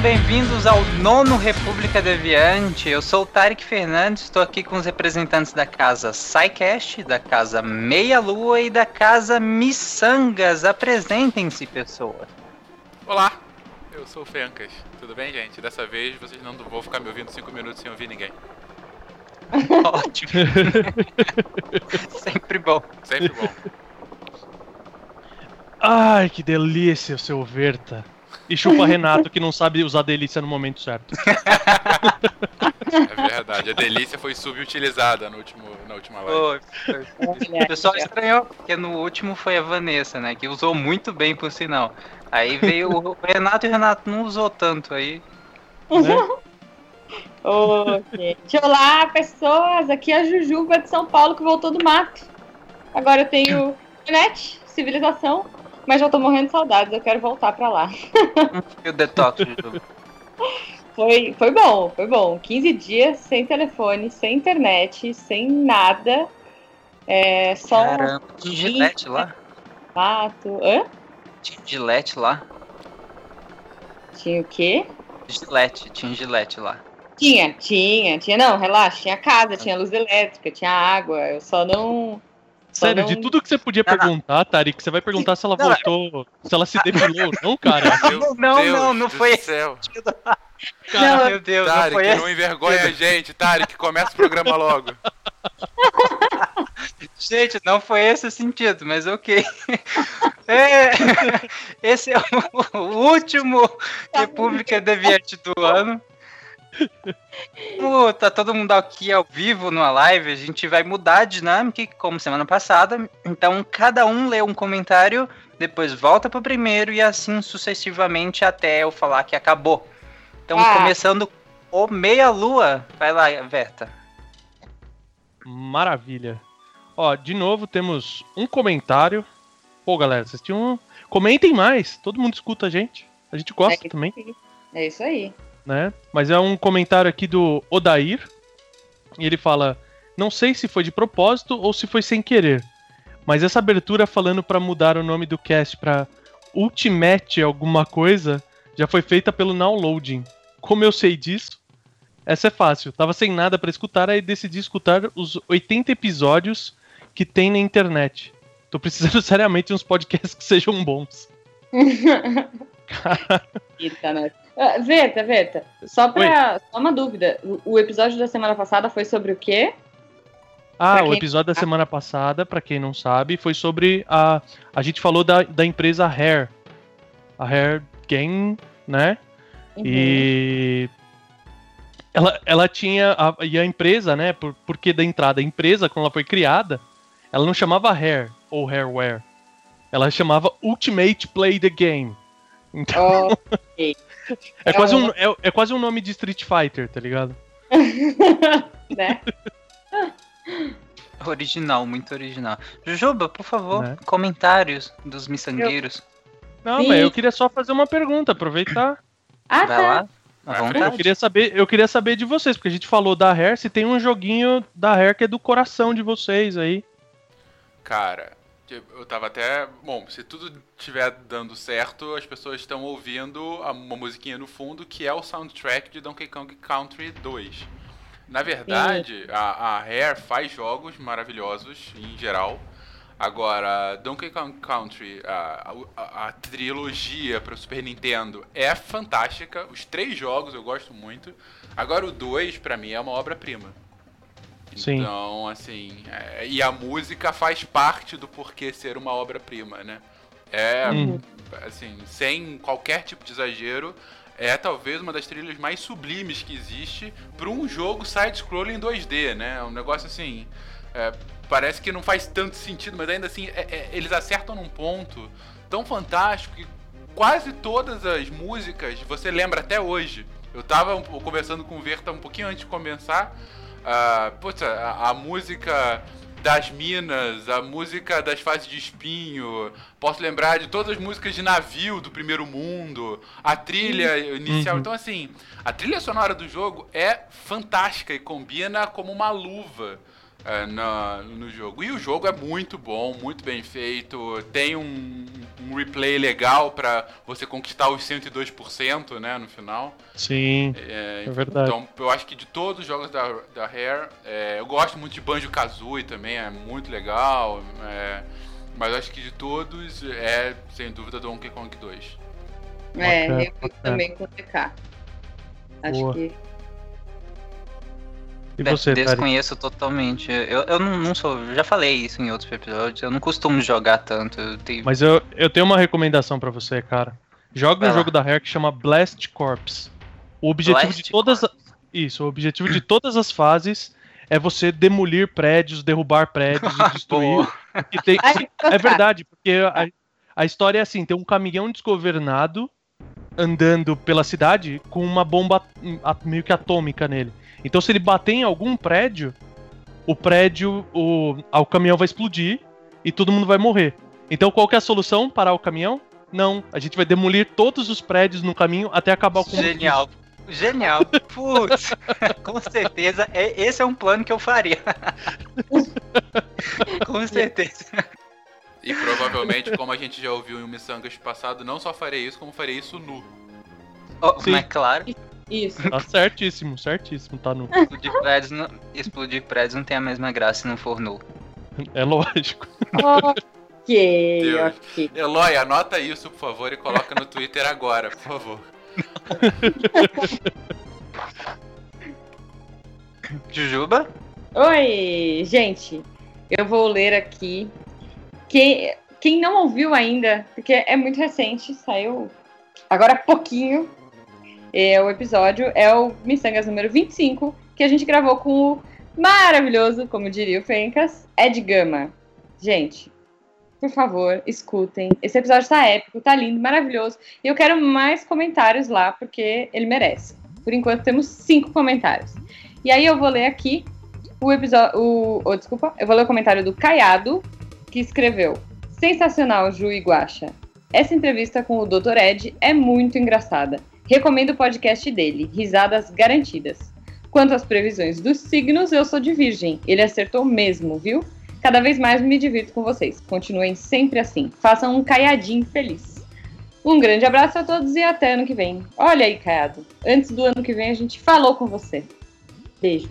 Bem-vindos ao nono República Deviante. Eu sou o Tarek Fernandes, estou aqui com os representantes da casa SciCast, da casa Meia Lua e da casa Missangas. Apresentem-se, pessoas. Olá, eu sou o Fencas. Tudo bem, gente? Dessa vez vocês não vão ficar me ouvindo 5 minutos sem ouvir ninguém. Ótimo. Sempre bom. Sempre bom. Ai, que delícia, seu Verta. E chupa Renato, que não sabe usar delícia no momento certo. É verdade. A delícia foi subutilizada no último, na última live. O pessoal estranhou, porque no último foi a Vanessa, né? Que usou muito bem, por sinal. Aí veio o Renato e o Renato não usou tanto aí. Ô, gente. Olá, pessoas! Aqui é a Jujuba de São Paulo que voltou do mato. Agora eu tenho internet, civilização, mas já tô morrendo de saudades, eu quero voltar pra lá. E o detox, Juju? Foi, foi bom, foi bom. 15 dias sem telefone, sem internet, sem nada. É, só Caramba, tinha gilete lá? mato. Hã? Tinha gilete lá? Tinha o quê? Gilete, tinha gilete lá. Tinha, tinha, tinha, não, relaxa, tinha casa, tinha luz elétrica, tinha água, eu só não. Sério, não- de tudo que você podia Não, não. perguntar, Tarik, você vai perguntar se ela Não, voltou, se ela se depilou ou não, cara. Meu não, Deus não, não foi céu. Cara, meu Deus, não Tarek, foi não envergonha a gente. Tarek, começa o programa logo. Gente, não foi esse o sentido, mas ok. É, esse é o, o último República Deviante do ano. Como tá todo mundo aqui ao vivo numa live, a gente vai mudar a dinâmica, como semana passada. Então, cada um lê um comentário, depois volta pro primeiro e assim sucessivamente até eu falar que acabou. Então, Ah. começando o Meia Lua. Vai lá, Verta. Maravilha. Ó, de novo temos um comentário. Pô, galera, vocês tinham. Comentem mais, todo mundo escuta a gente. A gente gosta É. também, É isso aí. Né? Mas é um comentário aqui do Odair. E ele fala: Não sei se foi de propósito ou se foi sem querer. Mas essa abertura falando pra mudar o nome do cast pra Ultimate alguma coisa já foi feita pelo Downloading. Como eu sei disso? Essa é fácil. Tava sem nada pra escutar, aí decidi escutar os 80 episódios que tem na internet. Tô precisando seriamente de uns podcasts que sejam bons. Eita, nós. Ah, Veta, Veta, só pra. Só uma dúvida. O, o episódio da semana passada foi sobre o quê? Ah, Pra o quem- episódio da semana passada, pra quem não sabe, foi sobre a. A gente falou da, da empresa Hair. A Hair Game, né? Uhum. E. Ela, ela tinha. A, e a empresa, né? Por, porque da entrada, a empresa, quando ela foi criada, ela não chamava Hair ou Hairware. Ela chamava Ultimate Play the Game. Então, Ok. é, é quase um- um, é, é quase um nome de Street Fighter, tá ligado? né? Original, muito original. Jujuba, por favor, Né? comentários dos miçangueiros. Não, mas eu queria só fazer uma pergunta, aproveitar. Ah, Vai tá. lá, Vai, Eu queria saber, eu queria saber de vocês, porque a gente falou da Hair, se tem um joguinho da Hair que é do coração de vocês aí. Cara, eu tava até. Bom, se tudo estiver dando certo, as pessoas estão ouvindo uma musiquinha no fundo que é o soundtrack de Donkey Kong Country 2. Na verdade, a, a Rare faz jogos maravilhosos em geral. Agora, Donkey Kong Country, a, a- a trilogia para o Super Nintendo é fantástica. Os três jogos eu gosto muito. Agora, o 2, pra mim, é uma obra-prima. Sim. Então, assim, é, e a música faz parte do porquê ser uma obra-prima, né? É, Uhum. assim, sem qualquer tipo de exagero, é talvez uma das trilhas mais sublimes que existe para um jogo side-scrolling 2D, né? É um negócio assim, é, parece que não faz tanto sentido, mas ainda assim, é- é- eles acertam num ponto tão fantástico que quase todas as músicas você lembra até hoje. Eu tava conversando com o Verta um pouquinho antes de começar. Putz, a, a música das minas, a música das fases de espinho. Posso lembrar de todas as músicas de navio do primeiro mundo, a trilha inicial. Uhum. Então, assim, a trilha sonora do jogo é fantástica e combina como uma luva. É, na- no jogo. E o jogo é muito bom, muito bem feito. Tem um, um replay legal pra você conquistar os 102%, né, no final. Sim, É, é verdade. então, eu acho que de todos os jogos da, da Rare, é, eu gosto muito de Banjo Kazooie também, é muito legal. é, mas eu acho que de todos é, sem dúvida, Donkey Kong 2. É, eu também com TK. Acho Boa. que. E você, Tari? Desconheço totalmente. Eu, eu não, não sou. Já falei isso em outros episódios. Eu não costumo jogar tanto. Eu tenho, Mas eu, eu tenho uma recomendação pra você, cara. Joga Vai um lá. jogo da Rare que chama Blast Corps. O objetivo Blast de todas a- isso, o objetivo de todas as fases é você demolir prédios, derrubar prédios e destruir. E tem- é verdade, porque a, a história é assim, tem um caminhão desgovernado andando pela cidade com uma bomba hum, meio que atômica nele. Então se ele bater em algum prédio, o prédio, o, ah, o caminhão vai explodir e todo mundo vai morrer. Então qual que é a solução? Parar o caminhão? Não, a gente vai demolir todos os prédios no caminho até acabar o combustível. Genial. Genial. Putz, com certeza. é- esse é um plano que eu faria. com certeza. E provavelmente, como a gente já ouviu em um Missangas passado, não só farei isso, como farei isso nu. Oh, Sim. mas claro, Isso. Tá certíssimo, certíssimo, tá no. explodir prédios, não, explodir prédios não tem a mesma graça se não for nu. É lógico. Ok, Deus. ok. Eloy, anota isso, por favor, e coloca no Twitter agora, por favor. Jujuba? Oi, gente. Eu vou ler aqui. Quem, quem não ouviu ainda, porque é muito recente, saiu agora há pouquinho. É, o episódio é o Missangas número 25, que a gente gravou com o maravilhoso, como diria o Fencas, Ed Gama. Gente, por favor, escutem. Esse episódio tá épico, tá lindo, maravilhoso. E eu quero mais comentários lá, porque ele merece. Por enquanto temos cinco comentários. E aí eu vou ler aqui o episódio. O, oh, desculpa, eu vou ler o comentário do Caiado, que escreveu: Sensacional, Ju e Guaxa. Essa entrevista com o Dr. Ed é muito engraçada. Recomendo o podcast dele, risadas garantidas. Quanto às previsões dos signos, eu sou de Virgem. Ele acertou mesmo, viu? Cada vez mais me divirto com vocês. Continuem sempre assim. Façam um caiadinho feliz. Um grande abraço a todos e até ano que vem. Olha aí, Caiado. Antes do ano que vem a gente falou com você. Beijo.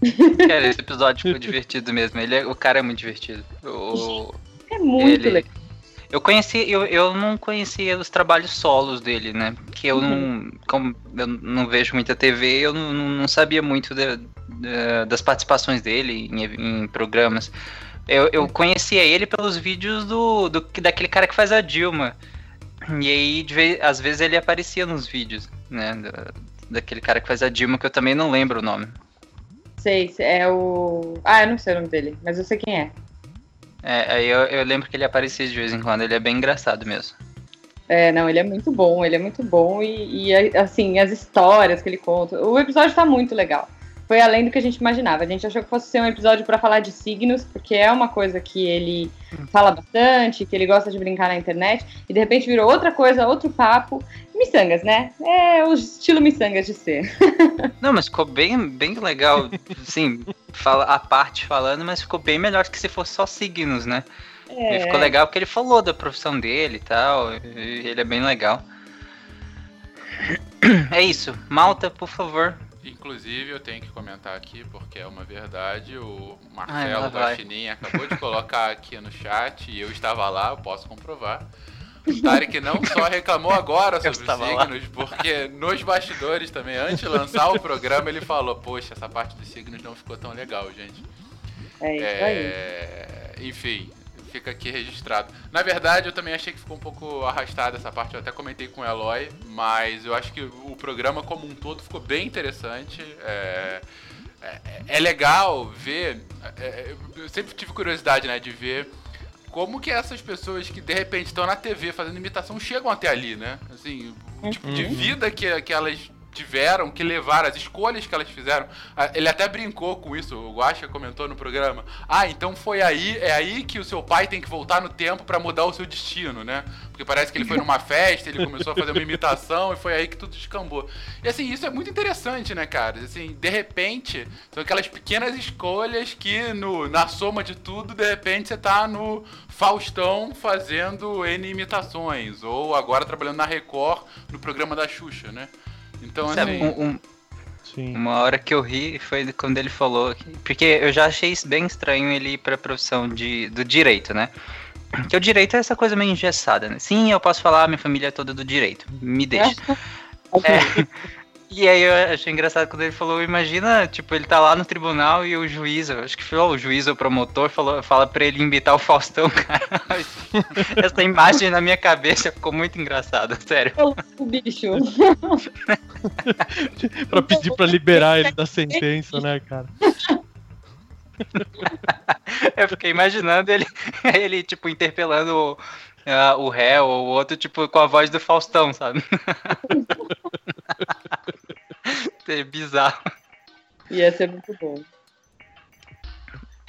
Cara, esse episódio ficou divertido mesmo. Ele é- o cara é muito divertido. O, É muito Ele- legal. Eu conheci, eu, eu não conhecia os trabalhos solos dele, né? Que eu não. Como eu não vejo muita TV, eu não, não- sabia muito da- da- das participações dele em, em programas. Eu, eu conhecia ele pelos vídeos do, do daquele cara que faz a Dilma. E aí, de vez, às vezes, ele aparecia nos vídeos, né? da- daquele cara que faz a Dilma, que eu também não lembro o nome. Sei, é o. Ah, eu não sei o nome dele, mas eu sei quem é. É, aí eu, eu lembro que ele aparecia de vez em quando, ele é bem engraçado mesmo. É, não, ele é muito bom, ele é muito bom e, e, assim, as histórias que ele conta. O episódio tá muito legal. Foi além do que a gente imaginava. A gente achou que fosse ser um episódio pra falar de signos, porque é uma coisa que ele fala bastante, que ele gosta de brincar na internet, e de repente virou outra coisa, outro papo. Missangas, né? É o estilo miçangas de ser. Não, mas ficou bem, bem legal, sim, fala, a parte falando, mas ficou bem melhor que se fosse só signos, né? E ficou legal porque ele falou da profissão dele e tal, e ele é bem legal. É isso, Malta, por favor. Inclusive, eu tenho que comentar aqui, porque é uma verdade, o Ai, lá Marcelo vai. Guaxinim acabou de colocar aqui no chat, e eu estava lá, eu posso comprovar. O Tarek não só reclamou agora sobre os lá. signos, porque nos bastidores também, antes de lançar o programa, ele falou, poxa, essa parte dos signos não ficou tão legal, gente. É isso aí. É, enfim, fica aqui registrado. Na verdade, eu também achei que ficou um pouco arrastada essa parte, eu até comentei com o Eloy, mas eu acho que o programa como um todo ficou bem interessante. É, é, é legal ver. é, eu sempre tive curiosidade, né, de ver como que essas pessoas que de repente estão na TV fazendo imitação chegam até ali, né? Assim, o tipo de Uhum. vida que, que elas tiveram que levar, as escolhas que elas fizeram. Ah, Ele até brincou com isso, o Guaxa comentou no programa. Ah, então foi aí, é aí que o seu pai tem que voltar no tempo pra mudar o seu destino, né? Porque parece que ele foi numa festa, ele começou a fazer uma imitação e foi aí que tudo descambou. E assim, isso é muito interessante, né, cara? Assim, de repente, são aquelas pequenas escolhas que no, na soma de tudo, de repente você tá no Faustão fazendo N imitações, ou agora trabalhando na Record no programa da Xuxa, né? Então, Sabe, assim, um- um- Sim. uma hora que eu ri foi quando ele falou. que- Porque eu já achei isso bem estranho ele ir pra profissão de, do direito, né? Que o direito é essa coisa meio engessada, né? Sim, eu posso falar, minha família é toda do direito. Me deixa. É. E aí eu achei engraçado quando ele falou, imagina, tipo, ele tá lá no tribunal e o juiz, eu acho que foi o juiz ou o promotor, falou, fala pra ele imitar o Faustão, cara. Essa imagem na minha cabeça ficou muito engraçada, sério. O bicho. Pra pedir pra liberar ele da sentença, né, cara? Eu fiquei imaginando ele, ele tipo, interpelando o, ah, o réu ou o outro, tipo, com a voz do Faustão, sabe? É bizarro. Ia ser muito bom.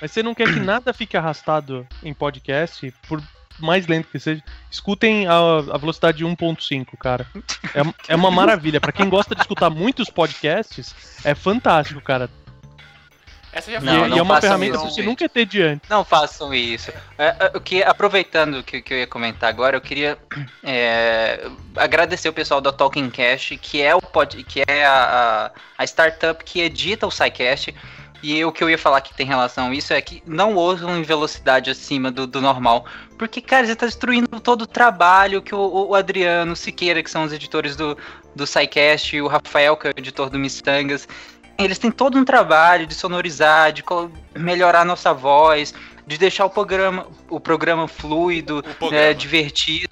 Mas você não quer que nada fique arrastado em podcast, por mais lento que seja. Escutem a, a velocidade 1.5, cara. É, é uma maravilha. Pra quem gosta de escutar muitos podcasts, é fantástico, cara. Essa já E- Não, e, não é uma façam ferramenta isso, que você nunca ter diante. Não façam isso. É, é, o que, aproveitando o que, que eu ia comentar agora, eu queria é, agradecer o pessoal da Talking Cash, que é o pod, que é a, a, a startup que edita o SciCast. E o que eu ia falar que tem relação a isso é que não ouçam em velocidade acima do, do normal. Porque, cara, você tá destruindo todo o trabalho que o, o Adriano, o Siqueira, que são os editores do, do SciCast, e o Rafael, que é o editor do Missangas, eles têm todo um trabalho de sonorizar, de melhorar a nossa voz, de deixar o programa, o programa fluido, O programa. é, divertido.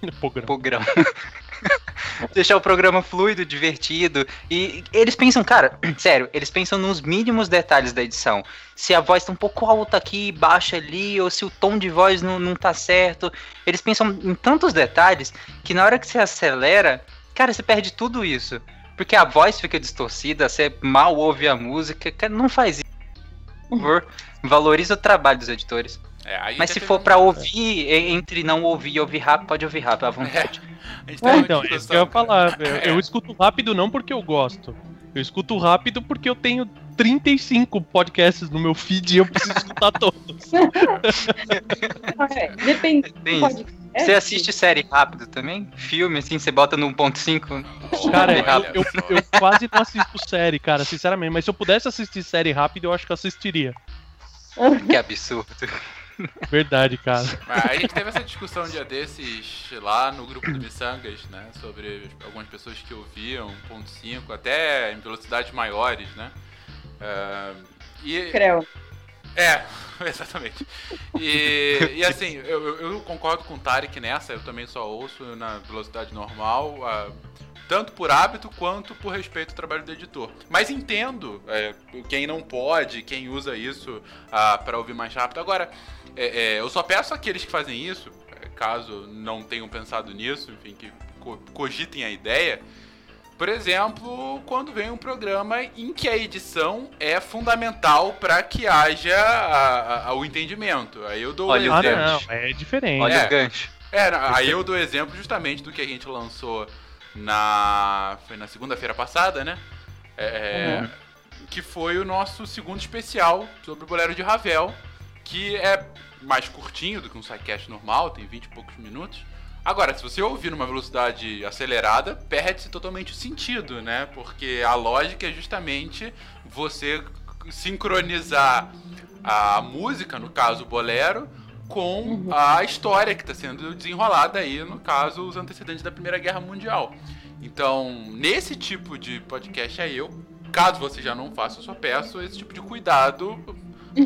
Programa. Programa. deixar o programa fluido, divertido. E eles pensam, cara, sério, eles pensam nos mínimos detalhes da edição. Se a voz tá um pouco alta aqui, baixa ali, ou se o tom de voz não, não tá certo. Eles pensam em tantos detalhes que na hora que você acelera, cara, você perde tudo isso. Porque a voz fica distorcida, você mal ouve a música. Cara, não faz isso. Por favor, valoriza o trabalho dos editores. é, Mas se for pra ouvir, e- entre não ouvir e ouvir rápido, pode ouvir rápido à vontade. gente teve uma Então, é isso que eu ia falar. Eu, eu escuto rápido não porque eu gosto. Eu escuto rápido porque eu tenho 35 podcasts no meu feed e eu preciso escutar todos. É, depende. Tem. É, Você assiste série rápido também? Filme, assim, você bota no 1.5? Cara, eu, eu, eu quase não assisto série, cara, sinceramente. Mas se eu pudesse assistir série rápido, eu acho que eu assistiria. Que absurdo. Verdade, cara. Mas a gente teve essa discussão um dia desses lá no grupo do Missangas, né? Sobre algumas pessoas que ouviam 1.5, até em velocidades maiores, né? Ah, e, Creu. é, exatamente. E, e assim, eu, eu- concordo com o Tarek nessa, eu também só ouço na velocidade normal, ah, tanto por hábito quanto por respeito ao trabalho do editor. Mas entendo é, quem não pode, quem usa isso para ouvir mais rápido. Agora, é, é, eu só peço àqueles que fazem isso, caso não tenham pensado nisso, enfim, que co- cogitem a ideia. Por exemplo, quando vem um programa em que a edição é fundamental para que haja a- a- o entendimento. Aí eu dou Olha um o Ah, exemplo. não, é diferente. Olha É. o gancho. É, aí eu dou exemplo justamente do que a gente lançou na. Foi na segunda-feira passada, né? É, Que foi o nosso segundo especial sobre o Bolero de Ravel, que é mais curtinho do que um sidecast normal, tem 20 e poucos minutos. Agora, se você ouvir numa velocidade acelerada, perde-se totalmente o sentido, né? Porque a lógica é justamente você sincronizar a música, no caso o bolero, com a história que está sendo desenrolada aí, no caso, os antecedentes da Primeira Guerra Mundial. Então, nesse tipo de podcast aí, eu, caso você já não faça, eu só peço esse tipo de cuidado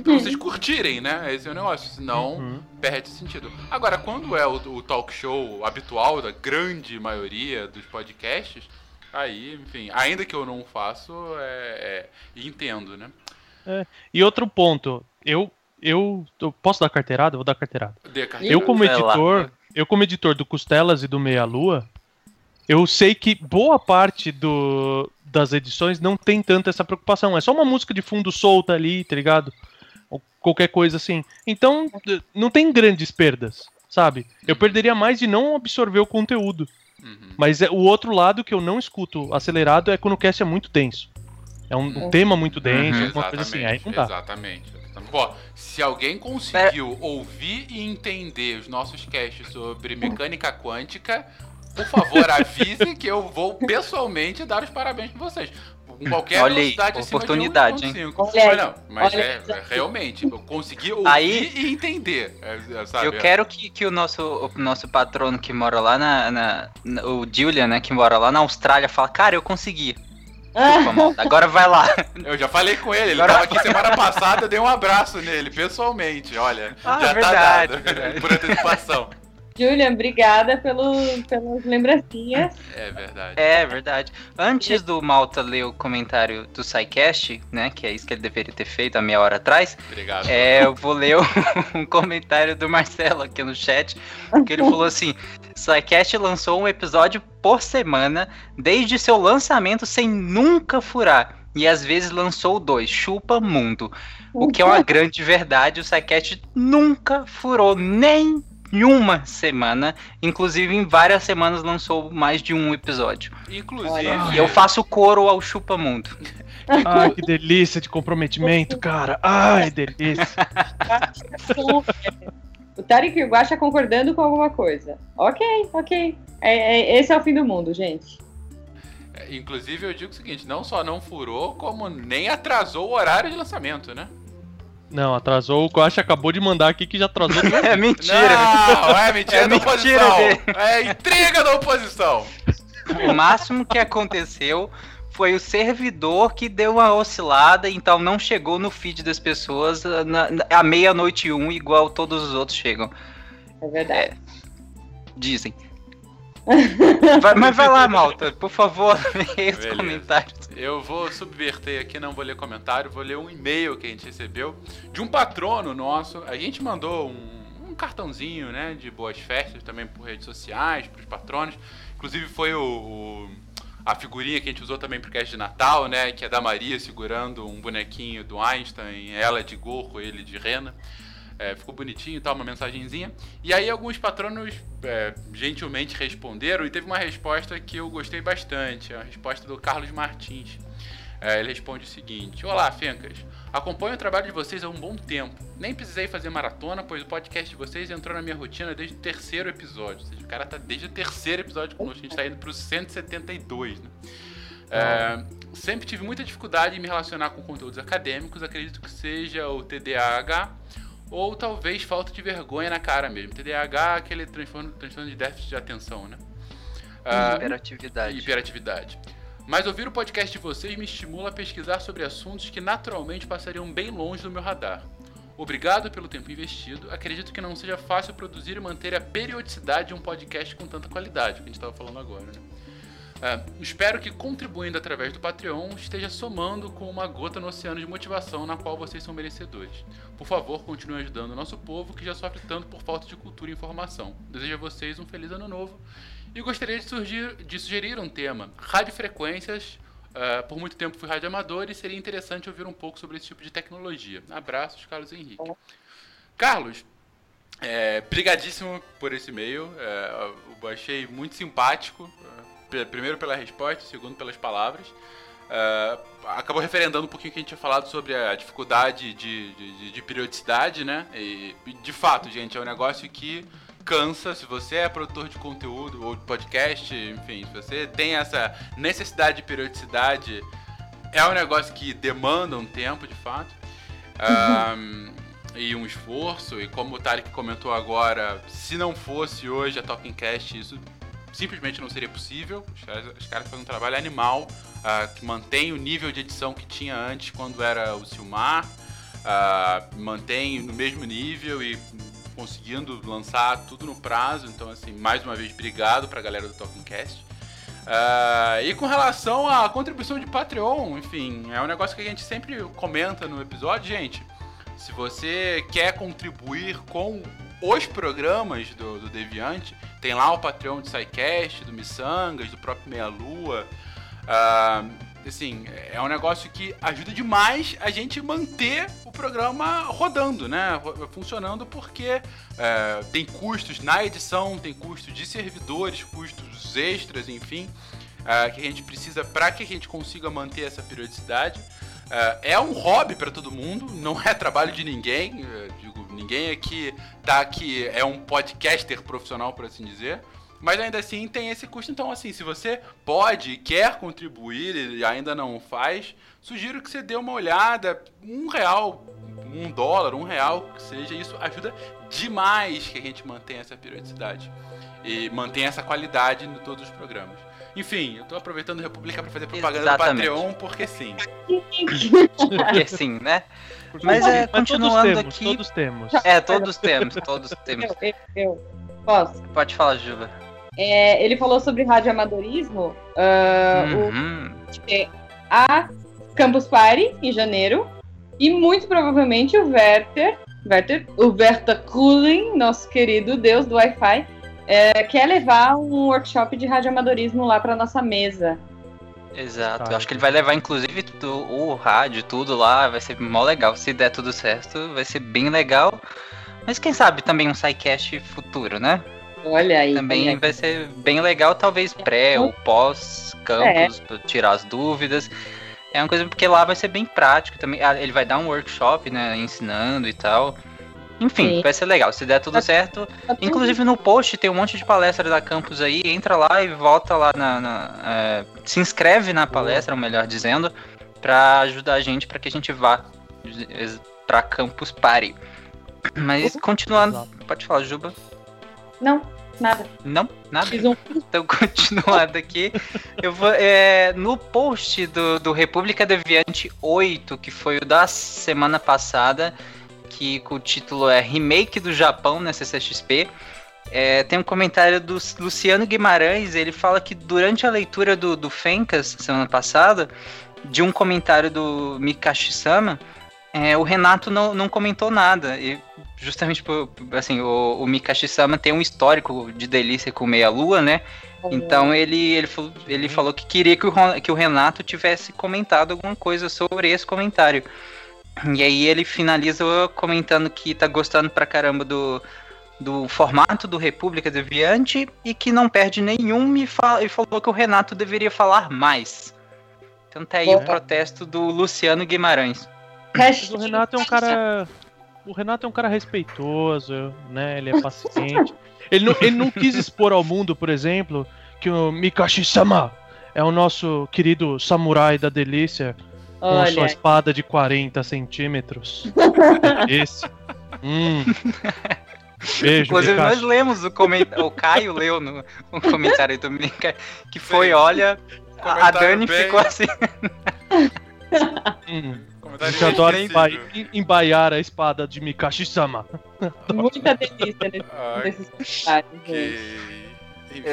pra vocês curtirem, né? Esse é o negócio, senão Uhum. perde sentido. Agora, quando é o, o talk show habitual da grande maioria dos podcasts, aí, enfim, ainda que eu não faço, é, é- entendo, né? E outro ponto, eu, eu, eu posso dar carteirada? Eu Vou dar carteirada. Carteirada. Eu como editor, eu como editor do Costelas e do Meia Lua, eu sei que boa parte do, das edições não tem tanto essa preocupação. É só uma música de fundo solta ali, tá ligado? Qualquer coisa assim. Então, não tem grandes perdas, sabe? Eu perderia mais de não absorver o conteúdo. Uhum. Mas é, o outro lado que eu não escuto acelerado é quando o cast é muito denso. É um, um tema muito denso, Uhum. alguma coisa assim. Aí não dá. Exatamente. exatamente. Pô, se alguém conseguiu ouvir e entender os nossos casts sobre mecânica quântica, por favor, avise que eu vou pessoalmente dar os parabéns pra vocês. Qualquer Olha aí, velocidade acima oportunididade, de hein? 1.5. Olha aí, Não, mas olha é, aí. é realmente, eu consegui ouvir Aí- e entender. é, é, sabe? Eu quero que, que o, nosso, o nosso patrono que mora lá na, na- na- O Julian, né? Que mora lá na Austrália, fala: Cara, eu consegui. Desculpa, malta, Agora vai lá. Eu já falei com ele, ele Agora- tava aqui semana passada, eu dei um abraço nele, pessoalmente, olha. Ah, já verdade, tá dado, verdade. por antecipação. Julian, obrigada pelo, pelas lembrancinhas. É verdade. É verdade. Antes do Malta ler o comentário do SciCast, né? Que é isso que ele deveria ter feito há meia hora atrás. Obrigado. É, eu vou ler um comentário do Marcelo aqui no chat, que ele falou assim: SciCast lançou um episódio por semana desde seu lançamento sem nunca furar. E às vezes lançou dois, chupa mundo. O que é uma grande verdade, o SciCast nunca furou nem uma semana. Inclusive, em várias semanas lançou mais de um episódio. Inclusive. E eu faço coro ao chupa mundo. Ai, que delícia de comprometimento, cara. Ai, delícia. O Tarek o Guaxa concordando com alguma coisa. Ok, ok. É- é- esse é o fim do mundo, gente. é, inclusive eu digo o seguinte, não só não furou, como nem atrasou o horário de lançamento, né? Não, atrasou. O Guacha acabou de mandar aqui que já atrasou. É mentira. Não, é mentira É da mentira oposição. dele. É intriga da oposição. O máximo que aconteceu foi o servidor que deu uma oscilada, então não chegou no feed das pessoas na, na- à meia-noite um, igual todos os outros chegam. É verdade. Dizem. Vai- mas vai lá, Malta, por favor, leia os comentários. Eu vou subverter aqui, não vou ler comentário, vou ler um e-mail que a gente recebeu de um patrono nosso. A gente mandou um, um cartãozinho, né, de boas festas também por redes sociais, para os patronos. Inclusive foi o, o- a figurinha que a gente usou também pro cast de Natal, né, que é da Maria segurando um bonequinho do Einstein, ela de gorro, ele de rena. É, ficou bonitinho e tal, uma mensagenzinha. E aí alguns patronos é, gentilmente responderam e teve uma resposta que eu gostei bastante, a resposta do Carlos Martins. É, ele responde o seguinte: Olá, Fencas. Acompanho o trabalho de vocês há um bom tempo. Nem precisei fazer maratona, pois o podcast de vocês entrou na minha rotina desde o terceiro episódio. Ou seja, o cara tá desde o terceiro episódio conosco. A gente tá indo pro 172, né? É, sempre tive muita dificuldade em me relacionar com conteúdos acadêmicos. Acredito que seja o TDAH ou talvez falta de vergonha na cara mesmo. TDAH é aquele transtorno, transtorno de déficit de atenção, né? Ah, Hiperatividade. hiperatividade. Mas ouvir o podcast de vocês me estimula a pesquisar sobre assuntos que naturalmente passariam bem longe do meu radar. Obrigado pelo tempo investido. Acredito que não seja fácil produzir e manter a periodicidade de um podcast com tanta qualidade, que a gente estava falando agora, né? Ah, espero que contribuindo através do Patreon esteja somando com uma gota no oceano de motivação na qual vocês são merecedores. Por favor, continue ajudando o nosso povo que já sofre tanto por falta de cultura e informação. Desejo a vocês um feliz ano novo e gostaria de, surgir- de sugerir um tema: radiofrequências. Ah, por muito tempo fui radioamador e seria interessante ouvir um pouco sobre esse tipo de tecnologia. Abraços, Carlos Henrique. Carlos, é, brigadíssimo por esse e-mail. É, eu achei muito simpático. Primeiro pela resposta, segundo pelas palavras. É, acabou referendando um pouquinho o que a gente tinha falado sobre a dificuldade de, de- de- de periodicidade, né? E, de fato, gente, é um negócio que cansa. Se você é produtor de conteúdo ou de podcast, enfim, se você tem essa necessidade de periodicidade, é um negócio que demanda um tempo, de fato. Ahn, e um esforço, e como o Tarek comentou agora, se não fosse hoje a Talking Cast, isso simplesmente não seria possível. Os caras, os caras fazem um trabalho animal, ah, que mantém o nível de edição que tinha antes quando era o Silmar, ah, mantém no mesmo nível e conseguindo lançar tudo no prazo. Então, assim, mais uma vez, obrigado pra galera do Talking Cast. Ah, e com relação à contribuição de Patreon, enfim, é um negócio que a gente sempre comenta no episódio, gente. Se você quer contribuir com os programas do, do Deviante. Tem lá o Patreon do SciCast, do Missangas, do próprio Meia Lua. Uh, assim, é um negócio que ajuda demais a gente manter o programa rodando, né? Funcionando porque é, tem custos na edição, tem custos de servidores, custos extras, enfim, é, que a gente precisa para que a gente consiga manter essa periodicidade. É, é um hobby para todo mundo, não é trabalho de ninguém. Ninguém aqui tá aqui é um podcaster profissional, por assim dizer. Mas ainda assim tem esse custo. Então, assim, se você pode quer contribuir e ainda não faz, sugiro que você dê uma olhada. Um real, um dólar, um real, que seja, isso ajuda demais que a gente mantenha essa periodicidade. E mantenha essa qualidade em todos os programas. Enfim, eu tô aproveitando a República para fazer propaganda Exatamente. do Patreon, porque sim. Porque sim, né? Mas é, continuando todos temos, aqui. Todos temos. É, todos temos, todos temos. Eu, eu, eu. Posso? Pode falar, Juba. É, ele falou sobre radioamadorismo. o- Uhum. a Campus Party, em janeiro. E muito provavelmente o Werther, Werther o Werther Kuhling, nosso querido deus do Wi-Fi, é, quer levar um workshop de radioamadorismo lá para nossa mesa. Exato. Tá. Eu acho que ele vai levar, inclusive, tudo, o rádio, tudo lá. Vai ser mó legal. Se der tudo certo, vai ser bem legal. Mas quem sabe também um sidecast futuro, né? Olha aí. Também olha aí. vai ser bem legal, talvez pré ou pós campus, pra tirar as dúvidas. É uma coisa porque lá vai ser bem prático também. Ah, Ele vai dar um workshop, né, ensinando e tal. Enfim, Sim. vai ser legal. Se der tudo certo, Inclusive no post tem um monte de palestra da campus aí, entra lá e volta lá na. na- é, se inscreve na palestra, melhor dizendo, pra ajudar a gente para que a gente vá pra campus Party. Mas continuando, Exato. pode falar, Juba? Não, nada. Não, nada. Então, continuando aqui, eu vou. é, no post do, do República Deviante 8, que foi o da semana passada, que com o título é Remake do Japão na CCXP. é, tem um comentário do Luciano Guimarães, ele fala que durante a leitura do, do Fencas, semana passada, de um comentário do Mikashi-sama, é, o Renato não, não comentou nada. E justamente por, assim, o, o Mikashi-sama tem um histórico de delícia com meia-lua, né? Então ele, ele, falou, ele falou que queria que o, que o Renato tivesse comentado alguma coisa sobre esse comentário. E aí ele finaliza comentando que tá gostando pra caramba do, do formato do República Deviante e que não perde nenhum e, fa- e falou que o Renato deveria falar mais. Então tá aí o protesto do Luciano Guimarães. Mas o Renato é um cara. O Renato é um cara respeitoso, né? Ele é paciente. ele, não, ele não quis expor ao mundo, por exemplo, que o Mikashi-sama é o nosso querido samurai da delícia com a sua Olha, espada de 40 centímetros. Esse. Hum. Beijo, Inclusive, nós lemos o comentário. O Caio leu no, o comentário do Mika, que foi, Sim. olha. A Dani bem- ficou assim. Hum. A gente adora embaiar a espada de Mikashi-sama. muita delícia nesse- Ah, nesses comentários.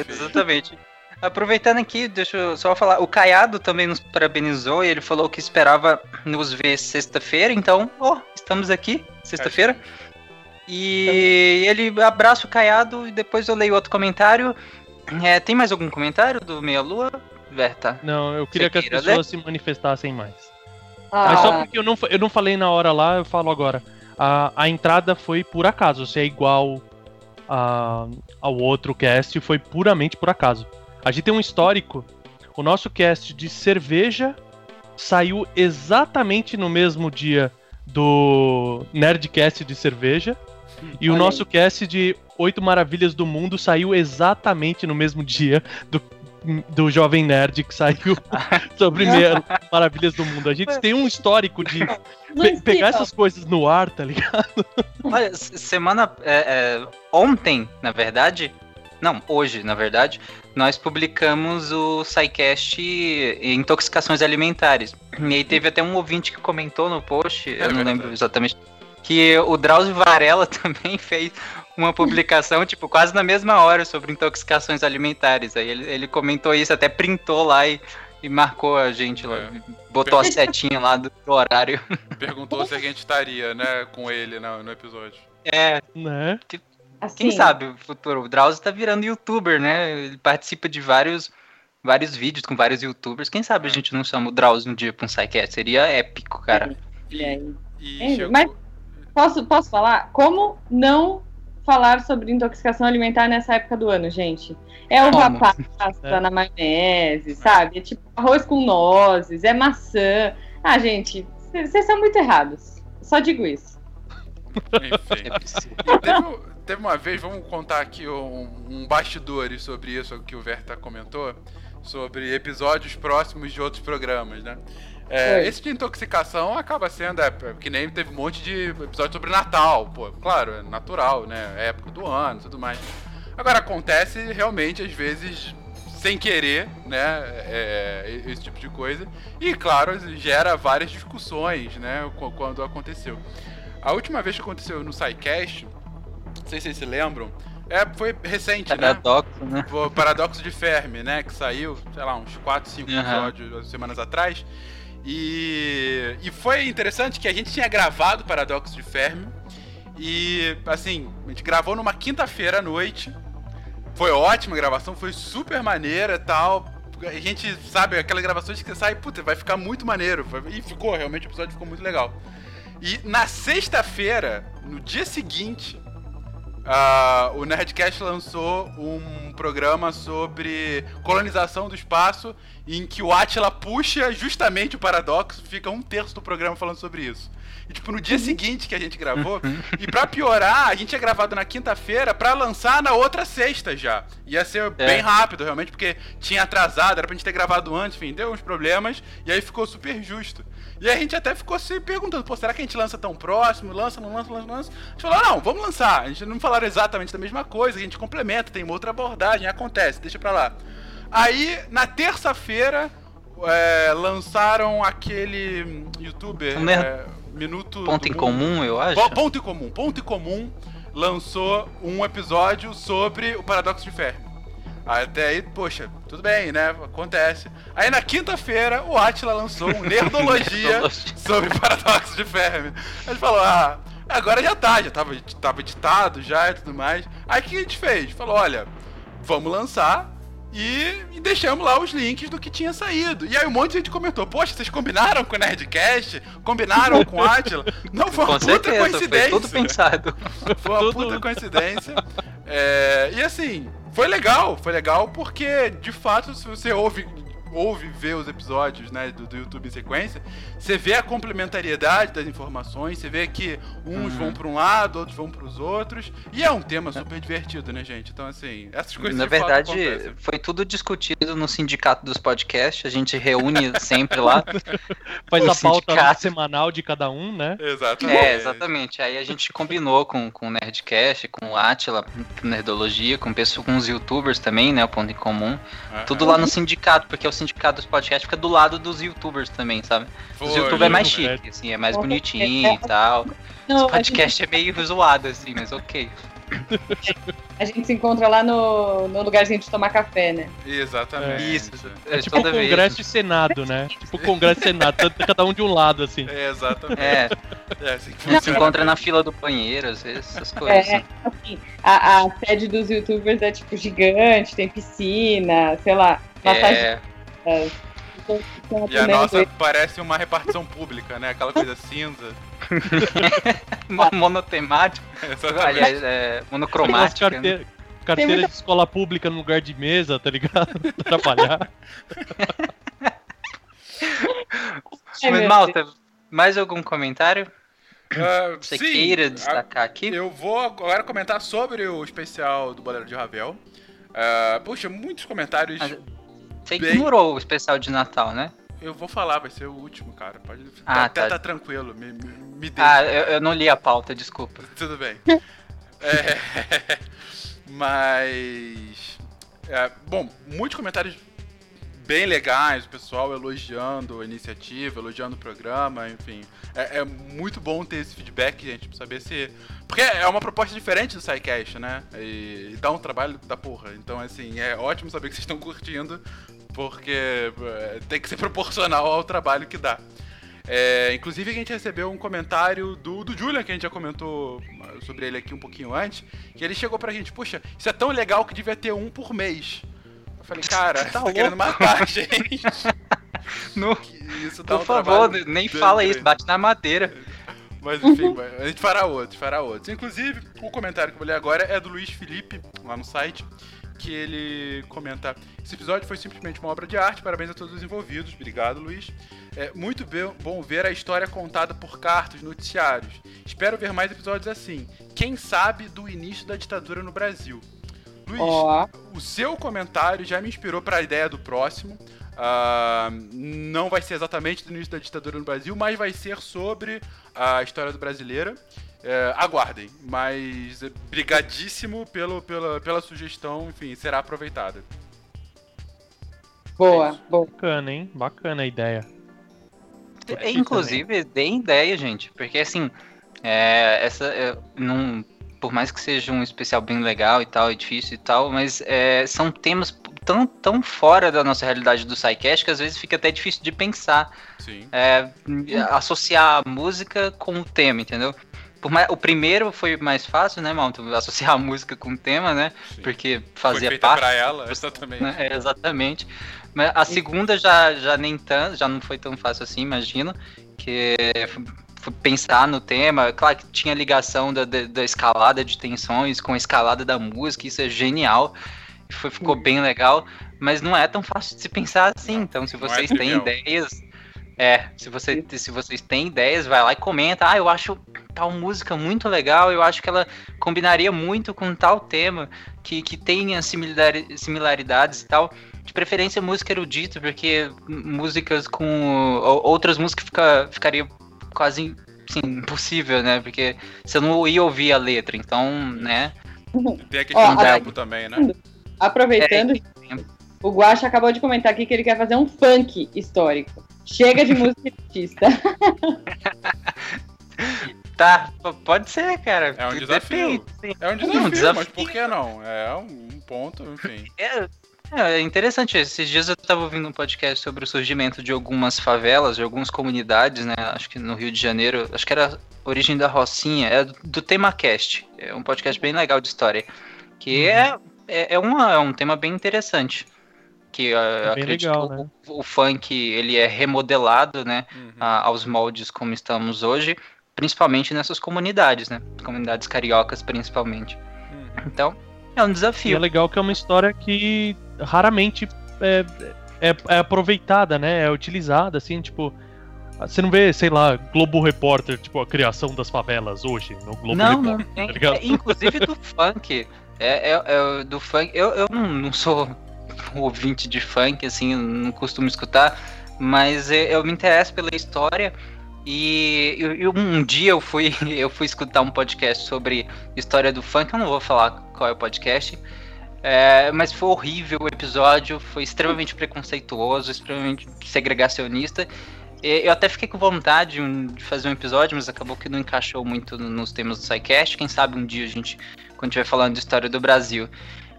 Exatamente. Aproveitando aqui, deixa eu só falar. O Caiado também nos parabenizou e ele falou que esperava nos ver sexta-feira. Então, ó, estamos aqui, sexta-feira. E ele abraça o Caiado e depois eu leio outro comentário. É, tem mais algum comentário do Meia Lua, Verta? Não, eu queria que as pessoas se manifestassem mais. Ah, Mas só porque eu não, eu não falei na hora lá, eu falo agora. A, a entrada foi por acaso. Se é igual a- ao outro cast, foi puramente por acaso. A gente tem um histórico. O nosso cast de cerveja saiu exatamente no mesmo dia do Nerdcast de cerveja. E o Olha nosso cast de Oito Maravilhas do Mundo saiu exatamente no mesmo dia do, do Jovem Nerd que saiu sobre Maravilhas do Mundo. A gente tem um histórico de pe- pegar essas coisas no ar, tá ligado? Olha, semana. é, é, ontem, na verdade. Não, hoje, na verdade, nós publicamos o SciCast Intoxicações Alimentares. E aí teve até um ouvinte que comentou no post, eu não lembro exatamente, que o Drauzio Varela também fez uma publicação, tipo, quase na mesma hora sobre intoxicações alimentares. Aí ele, ele comentou isso, até printou lá e, e marcou a gente lá. É. Botou a setinha lá do horário. Perguntou se a gente estaria, né, com ele no, no episódio. É, Né? Assim, Quem sabe o futuro? O Drauzio tá virando youtuber, né? Ele participa de vários, vários vídeos com vários youtubers. Quem sabe a gente não chama o Drauzio um dia pra um SciCast? Seria épico, cara. olha aí. E É, mas- Posso, posso falar? Como não falar sobre intoxicação alimentar nessa época do ano, gente? É uva passa É. na maionese, sabe? É tipo arroz com nozes, é maçã. Ah, gente, vocês são muito errados. Só digo isso. Enfim. É. E teve, teve uma vez, vamos contar aqui um, um bastidores sobre isso que o Verta comentou, sobre episódios próximos de outros programas, né? É, Oi. esse de intoxicação acaba sendo, é, que nem teve um monte de episódio sobre Natal, pô, claro, é natural, né? É época do ano tudo mais. Agora, acontece realmente, às vezes, sem querer, né? é, esse tipo de coisa. E, claro, gera várias discussões, né? qu- Quando aconteceu. A última vez que aconteceu no SciCast, sei se vocês se lembram, é, foi recente, né? Paradoxo, né? Foi o Paradoxo de Fermi, né? Que saiu, sei lá, uns 4, 5 Aham. episódios semanas atrás. E, e foi interessante que a gente tinha gravado o Paradoxo de Fermi. E, assim, a gente gravou numa quinta-feira à noite. Foi ótima a gravação, foi super maneira e tal. A gente sabe, aquelas gravações que você sai, puta, vai ficar muito maneiro. E ficou, realmente, o episódio ficou muito legal. E na sexta-feira, no dia seguinte, ah, o Nerdcast lançou um programa sobre colonização do espaço, em que o Atila puxa justamente o paradoxo, fica um terço do programa falando sobre isso. E tipo, no dia seguinte que a gente gravou, e pra piorar, a gente tinha gravado na quinta-feira pra lançar na outra sexta já. Ia ser É. bem rápido, realmente, porque tinha atrasado, era pra gente ter gravado antes, enfim, deu uns problemas, e aí ficou super justo. E a gente até ficou se perguntando, pô, será que a gente lança tão próximo? Lança, não lança, lança, lança? A gente falou, não, vamos lançar. A gente não falaram exatamente da mesma coisa, a gente complementa, tem uma outra abordagem, acontece, deixa pra lá. Aí, na terça-feira, é, lançaram aquele youtuber, nerd- é, Minuto Ponto em Mundo. comum, eu acho. Po- Ponto em comum. Ponto em comum lançou um episódio sobre o paradoxo de Fermi. Até aí, poxa, tudo bem, né? Acontece. Aí na quinta-feira, o Atila lançou um Nerdologia sobre o paradoxo de Fermi. A gente falou, ah, agora já tá, já tava, tava editado já e tudo mais. Aí o que a gente fez? Falou, olha, vamos lançar e, e deixamos lá os links do que tinha saído. E aí um monte de gente comentou, poxa, vocês combinaram com o Nerdcast? Combinaram com o Atila? Não, foi uma Com puta certeza, foi coincidência. tudo pensado. Foi uma Tudo- puta coincidência. É, e assim, foi legal, foi legal porque, de fato, se você ouve, ouve ver os episódios né, do, do YouTube em sequência, você vê a complementariedade das informações, você vê que uns Uhum. vão pra um lado, outros vão pros outros, e é um tema super divertido, né, gente? Então, assim, essas coisas Na verdade, acontecem. foi tudo discutido no sindicato dos podcasts. A gente reúne sempre lá. Faz O a pauta sindicato. semanal de cada um, né? Exatamente. É, exatamente. Aí a gente combinou com, com o Nerdcast, com o Atila, com Nerdologia, com, pessoas, com os youtubers também, né? O ponto em comum. Aham. Tudo lá no sindicato, porque o sindicato dos podcasts fica do lado dos youtubers também, sabe? Os Foi, youtubers é mais chique, assim, é mais Com bonitinho e tal. Não, Os a, gente, é meio zoado, assim, mas ok. a gente se encontra lá no, no lugarzinho de tomar café, né? Exatamente. Isso. É, É, tipo toda Congresso vez. e Senado, né? Tipo Congresso e Senado, tanto cada um de um lado, assim. É, exatamente. É, É, assim que se encontra na fila do banheiro, às vezes, essas coisas. É, assim, a, a sede dos youtubers é tipo gigante, tem piscina, sei lá, massagem. É, E a nossa parece uma repartição pública, né? Aquela coisa cinza. mo- monotemático, Exatamente. aliás, é, monocromática. né? carte... carteiras muita- de escola pública no lugar de mesa, tá ligado? Pra trabalhar. Mas, meu Malta, mais algum comentário? Ah, Você sim, queira destacar aqui? Eu vou agora comentar sobre o especial do Bolero de Ravel. Ah, puxa, muitos comentários. Mas- Você Bem- ignorou o especial de Natal, né? Eu vou falar, vai ser o último, cara. Pode Ah, até tá. tá tranquilo, me, me, me deixa. Ah, eu, eu não li a pauta, desculpa. Tudo bem. É, mas. é, bom, muitos comentários bem legais, o pessoal elogiando a iniciativa, elogiando o programa, enfim. É, é muito bom ter esse feedback, gente, pra saber se. Porque é uma proposta diferente do SciCast, né? E, e dá um trabalho da porra. Então, assim, é ótimo saber que vocês estão curtindo, porque é, tem que ser proporcional ao trabalho que dá. É, inclusive a gente recebeu um comentário do, do Julian, que a gente já comentou sobre ele aqui um pouquinho antes, que ele chegou pra gente, puxa, isso é tão legal que devia ter um por mês. Eu falei, cara, tá, tá querendo matar a gente. No, isso tá Por um favor, nem fala isso, bate na madeira. Mas enfim, a gente fará outros, fará outros. Inclusive, o comentário que eu vou ler agora é do Luiz Felipe, lá no site, que ele comenta: Esse episódio foi simplesmente uma obra de arte, parabéns a todos os envolvidos. Obrigado, Luiz. É muito bom ver a história contada por cartas, noticiários. Espero ver mais episódios assim. Quem sabe do início da ditadura no Brasil. Luiz, o seu comentário já me inspirou para a ideia do próximo. Uh, não vai ser exatamente do início da ditadura no Brasil, mas vai ser sobre a história do brasileira. É, aguardem, mas brigadíssimo pelo, pela, pela sugestão, enfim, será aproveitada. Boa, é boa. Bacana, hein? Bacana a ideia. É, inclusive, dê ideia, gente, porque assim, é, essa, é, não, por mais que seja um especial bem legal e tal, é difícil e tal, mas é, são temas tão, tão fora da nossa realidade do SciCast que às vezes fica até difícil de pensar. É, associar a música com o tema, entendeu? Mais, o primeiro foi mais fácil, né, Malton? Associar a música com o tema, né? Sim. Porque fazia foi parte. Pra ela, exatamente. Né? É, exatamente. Mas a segunda já, já nem tanto, já não foi tão fácil assim, imagino. Que pensar no tema, claro que tinha ligação da, da, da, escalada de tensões com a escalada da música, isso é genial, foi, ficou bem legal, mas não é tão fácil de se pensar assim, então se é vocês é têm ideias, é, se, você, se vocês têm ideias, vai lá e comenta, ah, eu acho tal música muito legal, eu acho que ela combinaria muito com tal tema, que, que tenha similaridades e tal, de preferência música erudita, porque músicas com outras músicas fica, ficaria quase assim, impossível, né? Porque você não ia ouvir a letra, então, né? Tem aquele Ó, tempo também, né? Aproveitando, é, o Guacha acabou de comentar aqui que ele quer fazer um funk histórico. Chega de música artista. tá, pode ser, cara. É um desafio. Depende, é um desafio, um desafio, mas por que não? É um ponto, enfim. É, é interessante, esses dias eu estava ouvindo um podcast sobre o surgimento de algumas favelas, de algumas comunidades, né? Acho que no Rio de Janeiro, acho que era Origem da Rocinha, é do, do TemaCast. É um podcast bem legal de história. Que uhum. é, é, é, uma, é um tema bem interessante. Que uh, é acredito legal, né? o, o, funk ele é remodelado, né? Uhum. A, aos moldes como estamos hoje, principalmente nessas comunidades, né? Comunidades cariocas, principalmente. Uhum. Então, é um desafio. E é legal que é uma história que raramente é, é, é, aproveitada, né? É utilizada, assim, tipo. Você não vê, sei lá, Globo Repórter, tipo, a criação das favelas hoje no Globo não, Repórter. Não, tá ligado? É, inclusive do funk. É, é, é, do funk. Eu, eu não, não sou ouvinte de funk, assim, não costumo escutar, mas é, eu me interesso pela história. E, e, um dia eu fui, eu fui escutar um podcast sobre história do funk, eu não vou falar qual é o podcast, é, mas foi horrível o episódio, foi extremamente preconceituoso, extremamente segregacionista. Eu até fiquei com vontade de fazer um episódio, mas acabou que não encaixou muito nos temas do SciCast. Quem sabe um dia a gente, quando estiver falando de história do Brasil.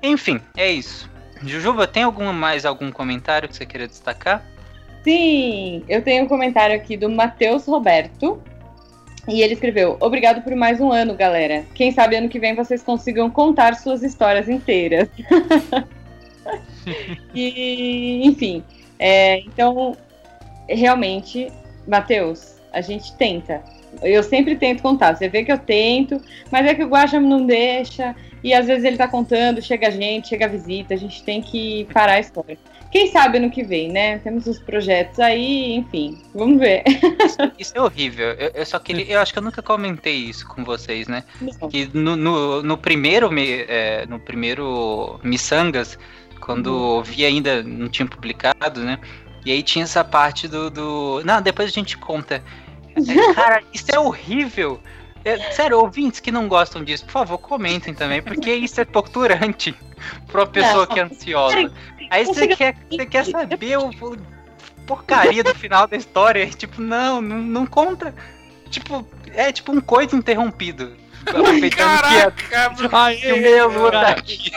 Enfim, é isso. Jujuba, tem algum, mais algum comentário que você queira destacar? Sim, eu tenho um comentário aqui do Matheus Roberto. E ele escreveu: Obrigado por mais um ano, galera. Quem sabe ano que vem vocês consigam contar suas histórias inteiras. e, enfim, é, então, realmente, Matheus, a gente tenta. Eu sempre tento contar. Você vê que eu tento, mas é que o Guaxa não deixa. E às vezes ele tá contando, chega a gente, chega a visita, a gente tem que parar a história. Quem sabe no que vem, né? Temos os projetos aí, enfim, vamos ver. Isso, isso é horrível. Eu, eu, só queria. Eu acho que eu nunca comentei isso com vocês, né? Não. Que no, no, no primeiro é, no primeiro Missangas, quando uhum. vi ainda não tinha publicado, né? E aí tinha essa parte do. do... Não, depois a gente conta. Cara, isso é horrível. É, sério, ouvintes que não gostam disso, por favor, comentem também, porque isso é torturante pra uma pessoa não. que é ansiosa. Aí você quer, você quer saber o, o porcaria do final da história. Tipo, não, não, não conta. Tipo, é tipo um coito interrompido. Aproveitando que, a, que o meia lua tá aqui.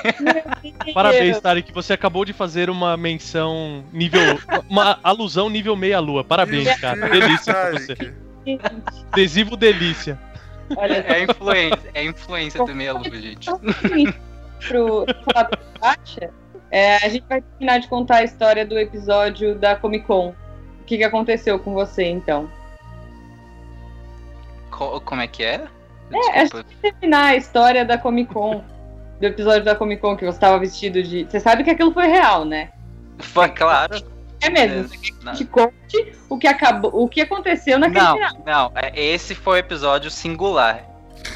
Parabéns, Tarek, você acabou de fazer uma menção nível. Uma alusão nível meia lua. Parabéns, cara. Delícia pra você. Adesivo delícia. Olha, É a influência, é a influência do Lua, gente. pro falar do Baixa, é, a gente vai terminar de contar a história do episódio da Comic Con. O que, que aconteceu com você, então? Co- como é que é? É, Desculpa. Terminar a história da Comic Con. Do episódio da Comic Con que você estava vestido de. Você sabe que aquilo foi real, né? Foi claro. É mesmo. É, não. te conte o que, acabou, o que aconteceu naquele Não, final. não, é- esse foi o episódio singular.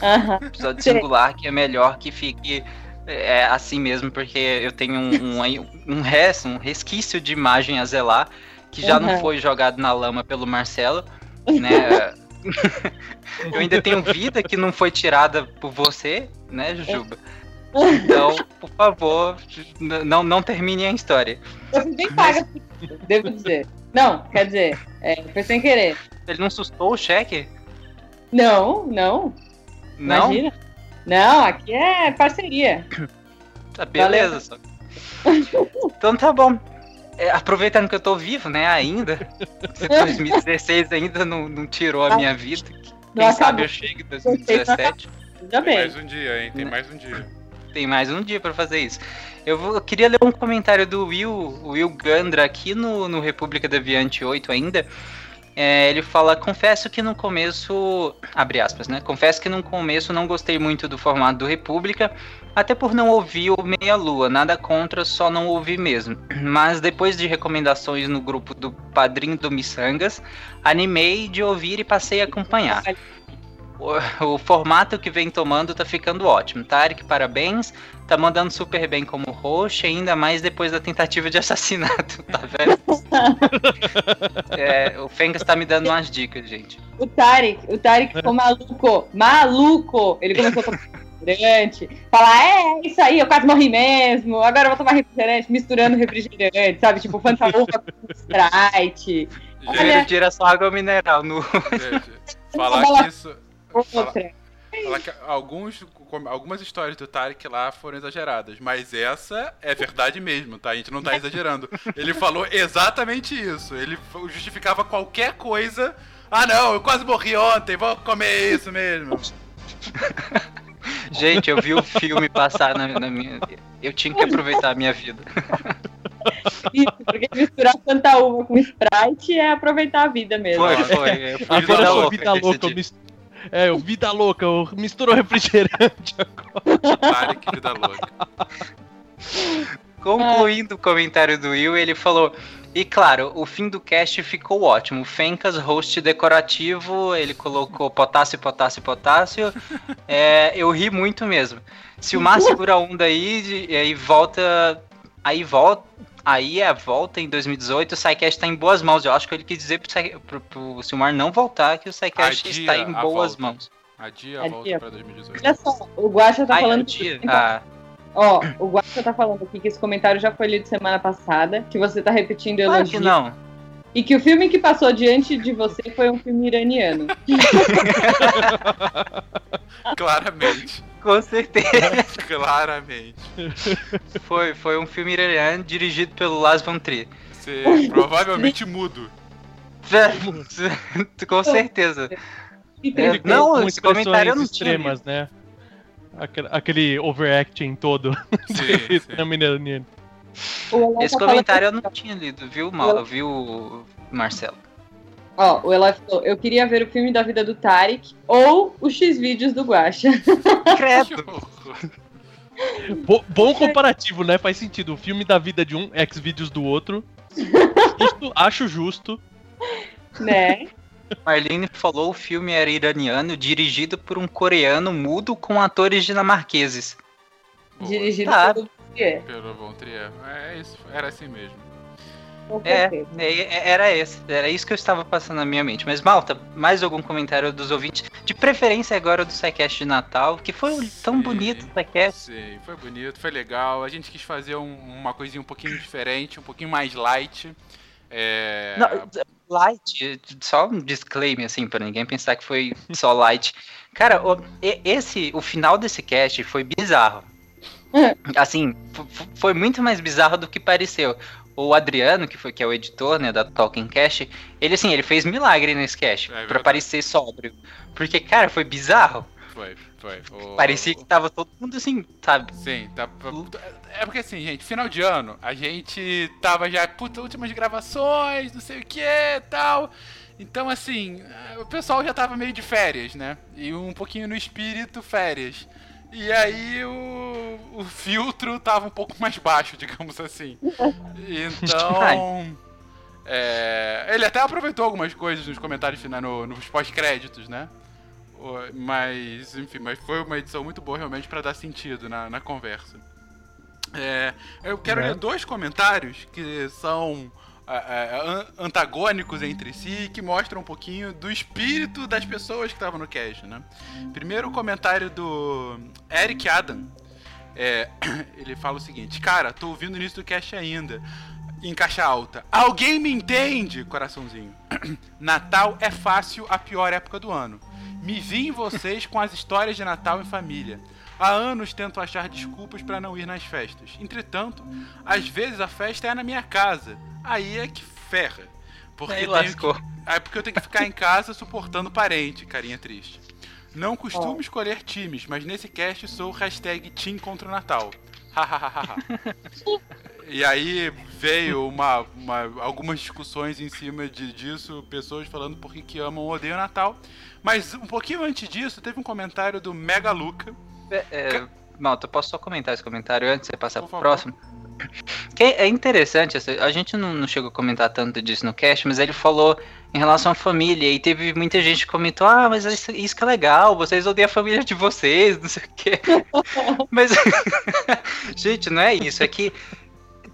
Aham. Episódio Sim. singular que é melhor que fique é, assim mesmo, porque eu tenho um, um, um resto, um resquício de imagem a zelar, que já não Uhum. foi jogado na lama pelo Marcelo, né? eu ainda tenho vida que não foi tirada por você, né, Jujuba? Então, por favor, não, não termine a história. Eu fui bem paga, isso, devo dizer. Não, quer dizer, é, foi sem querer. Ele não sustou o cheque? Não, não, Não? imagina. Não, aqui é parceria. Tá, beleza. Só. Então tá bom. É, aproveitando que eu tô vivo, né, ainda. Se 2016 ainda não, não tirou a minha vida. Quem Não sabe acabou. eu chego em 2017. Ainda Tem bem. mais um dia, hein? Tem mais um dia. Tem mais um dia pra fazer isso. Eu, vou- eu queria ler um comentário do Will, Will Gandra, aqui no, no República Deviante 8 ainda. É, ele fala, confesso que no começo, abre aspas, né? Confesso que no começo não gostei muito do formato do República, até por não ouvir o Meia Lua, nada contra, só não ouvi mesmo. Mas depois de recomendações no grupo do Padrinho do Missangas, animei de ouvir e passei a acompanhar. O, o formato que vem tomando tá ficando ótimo. Tarek, parabéns. Tá mandando super bem como host, ainda mais depois da tentativa de assassinato, tá vendo? É, o Fengas tá me dando umas dicas, gente. O Tarek, o Tarek ficou maluco, maluco. Ele começou a tomar refrigerante, falar, é, isso aí, eu quase morri mesmo, agora eu vou tomar refrigerante, misturando refrigerante, sabe? Tipo, Fanta Uva com Sprite, Gente, Olha- Tira só água mineral no. gente, falar que isso. Outra. falar que alguns, algumas histórias do Tarek lá foram exageradas, mas essa é verdade mesmo, tá? A gente não tá exagerando. Ele falou exatamente isso. Ele justificava qualquer coisa. Ah, não, eu quase morri ontem, vou comer isso mesmo. Gente, eu vi o filme passar na, na minha. Eu tinha que aproveitar a minha vida. Isso, porque misturar Fanta Uva com Sprite é aproveitar a vida mesmo. Foi, foi. Eu fui Vida Agora sou louca vida louca. eu É, o vida louca, eu misturou refrigerante. Tarek, vida louca. Concluindo o comentário do Will, ele falou. E claro, o fim do cast ficou ótimo. Fencas, host decorativo, ele colocou potássio, potássio, potássio. É, eu ri muito mesmo. Se o Mar segura a onda aí, e aí volta. Aí volta. Aí é a volta em 2018, o SciCast tá em boas mãos. Eu acho que ele quis dizer pro, pro, pro Silmar não voltar, que o Adia está em boas volta. mãos. Adia a Adia. volta pra 2018. Olha só, o Guaxa tá Ai, falando. adia. Então, Ah, Ó, o Guaxa tá falando aqui que esse comentário já foi lido semana passada, que você tá repetindo claro que não. E que o filme que passou diante de você foi um filme iraniano. Claramente. Com certeza. Claramente. Foi, foi um filme iraniano dirigido pelo Lars von Trier. Você provavelmente mudo. Com certeza. É, não, com esse comentário eu não tinha extremas, né? Aquele, aquele overacting todo. Sim, sim. Esse tá comentário eu não tinha lido, viu, Mal? Viu, Marcelo? Ó, o Eloy falou, eu queria ver o filme da vida do Tarek ou os X-Vídeos do Guaxa. Credo. Bo- bom comparativo, né? Faz sentido. O filme da vida de um, ex-vídeos do outro. Justo, acho justo. né? Marlene falou o filme era iraniano, dirigido por um coreano mudo com atores dinamarqueses. Dirigido Tá. pelo Trier, Pelo Von Trier. É isso, era assim mesmo. É, é, era esse, era isso que eu estava passando na minha mente. Mas, Malta, mais algum comentário dos ouvintes? De preferência agora do SciCast de Natal, que foi tão Sim. bonito o SciCast. Sim, foi bonito, foi legal. A gente quis fazer um- uma coisinha um pouquinho diferente, um pouquinho mais light. É... Não, light, só um disclaimer, assim, pra ninguém pensar que foi só light. Cara, o, esse, o final desse cast foi bizarro. Assim, foi muito mais bizarro do que pareceu. o Adriano, que foi que é o editor, né, da Talking Cash, ele assim, ele fez milagre nesse cast, É pra verdade. parecer sóbrio. Porque, cara, foi bizarro. Foi, foi. O- Parecia que tava todo mundo assim, sabe? Sim, tá. É porque assim, gente, final de ano, a gente tava já, puta, últimas gravações, não sei o que tal. Então, assim, o pessoal já tava meio de férias, né? E um pouquinho no espírito férias. E aí o, o filtro tava um pouco mais baixo, digamos assim. Então. é, ele até aproveitou algumas coisas nos comentários finais, no- nos pós-créditos, né? Mas, enfim, mas foi uma edição muito boa realmente pra dar sentido na, na conversa. É, eu quero Né? ler dois comentários que são é, é, antagônicos entre si que mostram um pouquinho do espírito das pessoas que estavam no cast, né? Primeiro comentário do Eric Adam. É, ele fala o seguinte: Cara, tô ouvindo o início do cast ainda. Em caixa alta. Alguém me entende? Coraçãozinho. Natal é fácil a pior época do ano. Me vi em vocês com as histórias de Natal em família. Há anos tento achar desculpas para não ir nas festas. Entretanto, às vezes a festa é na minha casa. Aí é que ferra. Porque Aí lascou. que- Aí porque eu tenho que ficar em casa suportando parente, carinha triste. Não costumo escolher times, mas nesse cast sou hashtag Team contra o Natal. Hahaha. e aí veio uma, uma- algumas discussões em cima de, disso, pessoas falando por que que amam ou odeiam o Natal. Mas um pouquinho antes disso, teve um comentário do Mega Luca. É, é, Malta, posso só comentar esse comentário antes de você passar Por pro favor. próximo? Que é interessante, essa- a gente não, não chegou a comentar tanto disso no cast, mas ele falou em relação à família, e teve muita gente que comentou, ah, mas isso, isso que é legal, vocês odeiam a família de vocês, não sei o quê. mas, gente, não é isso, é que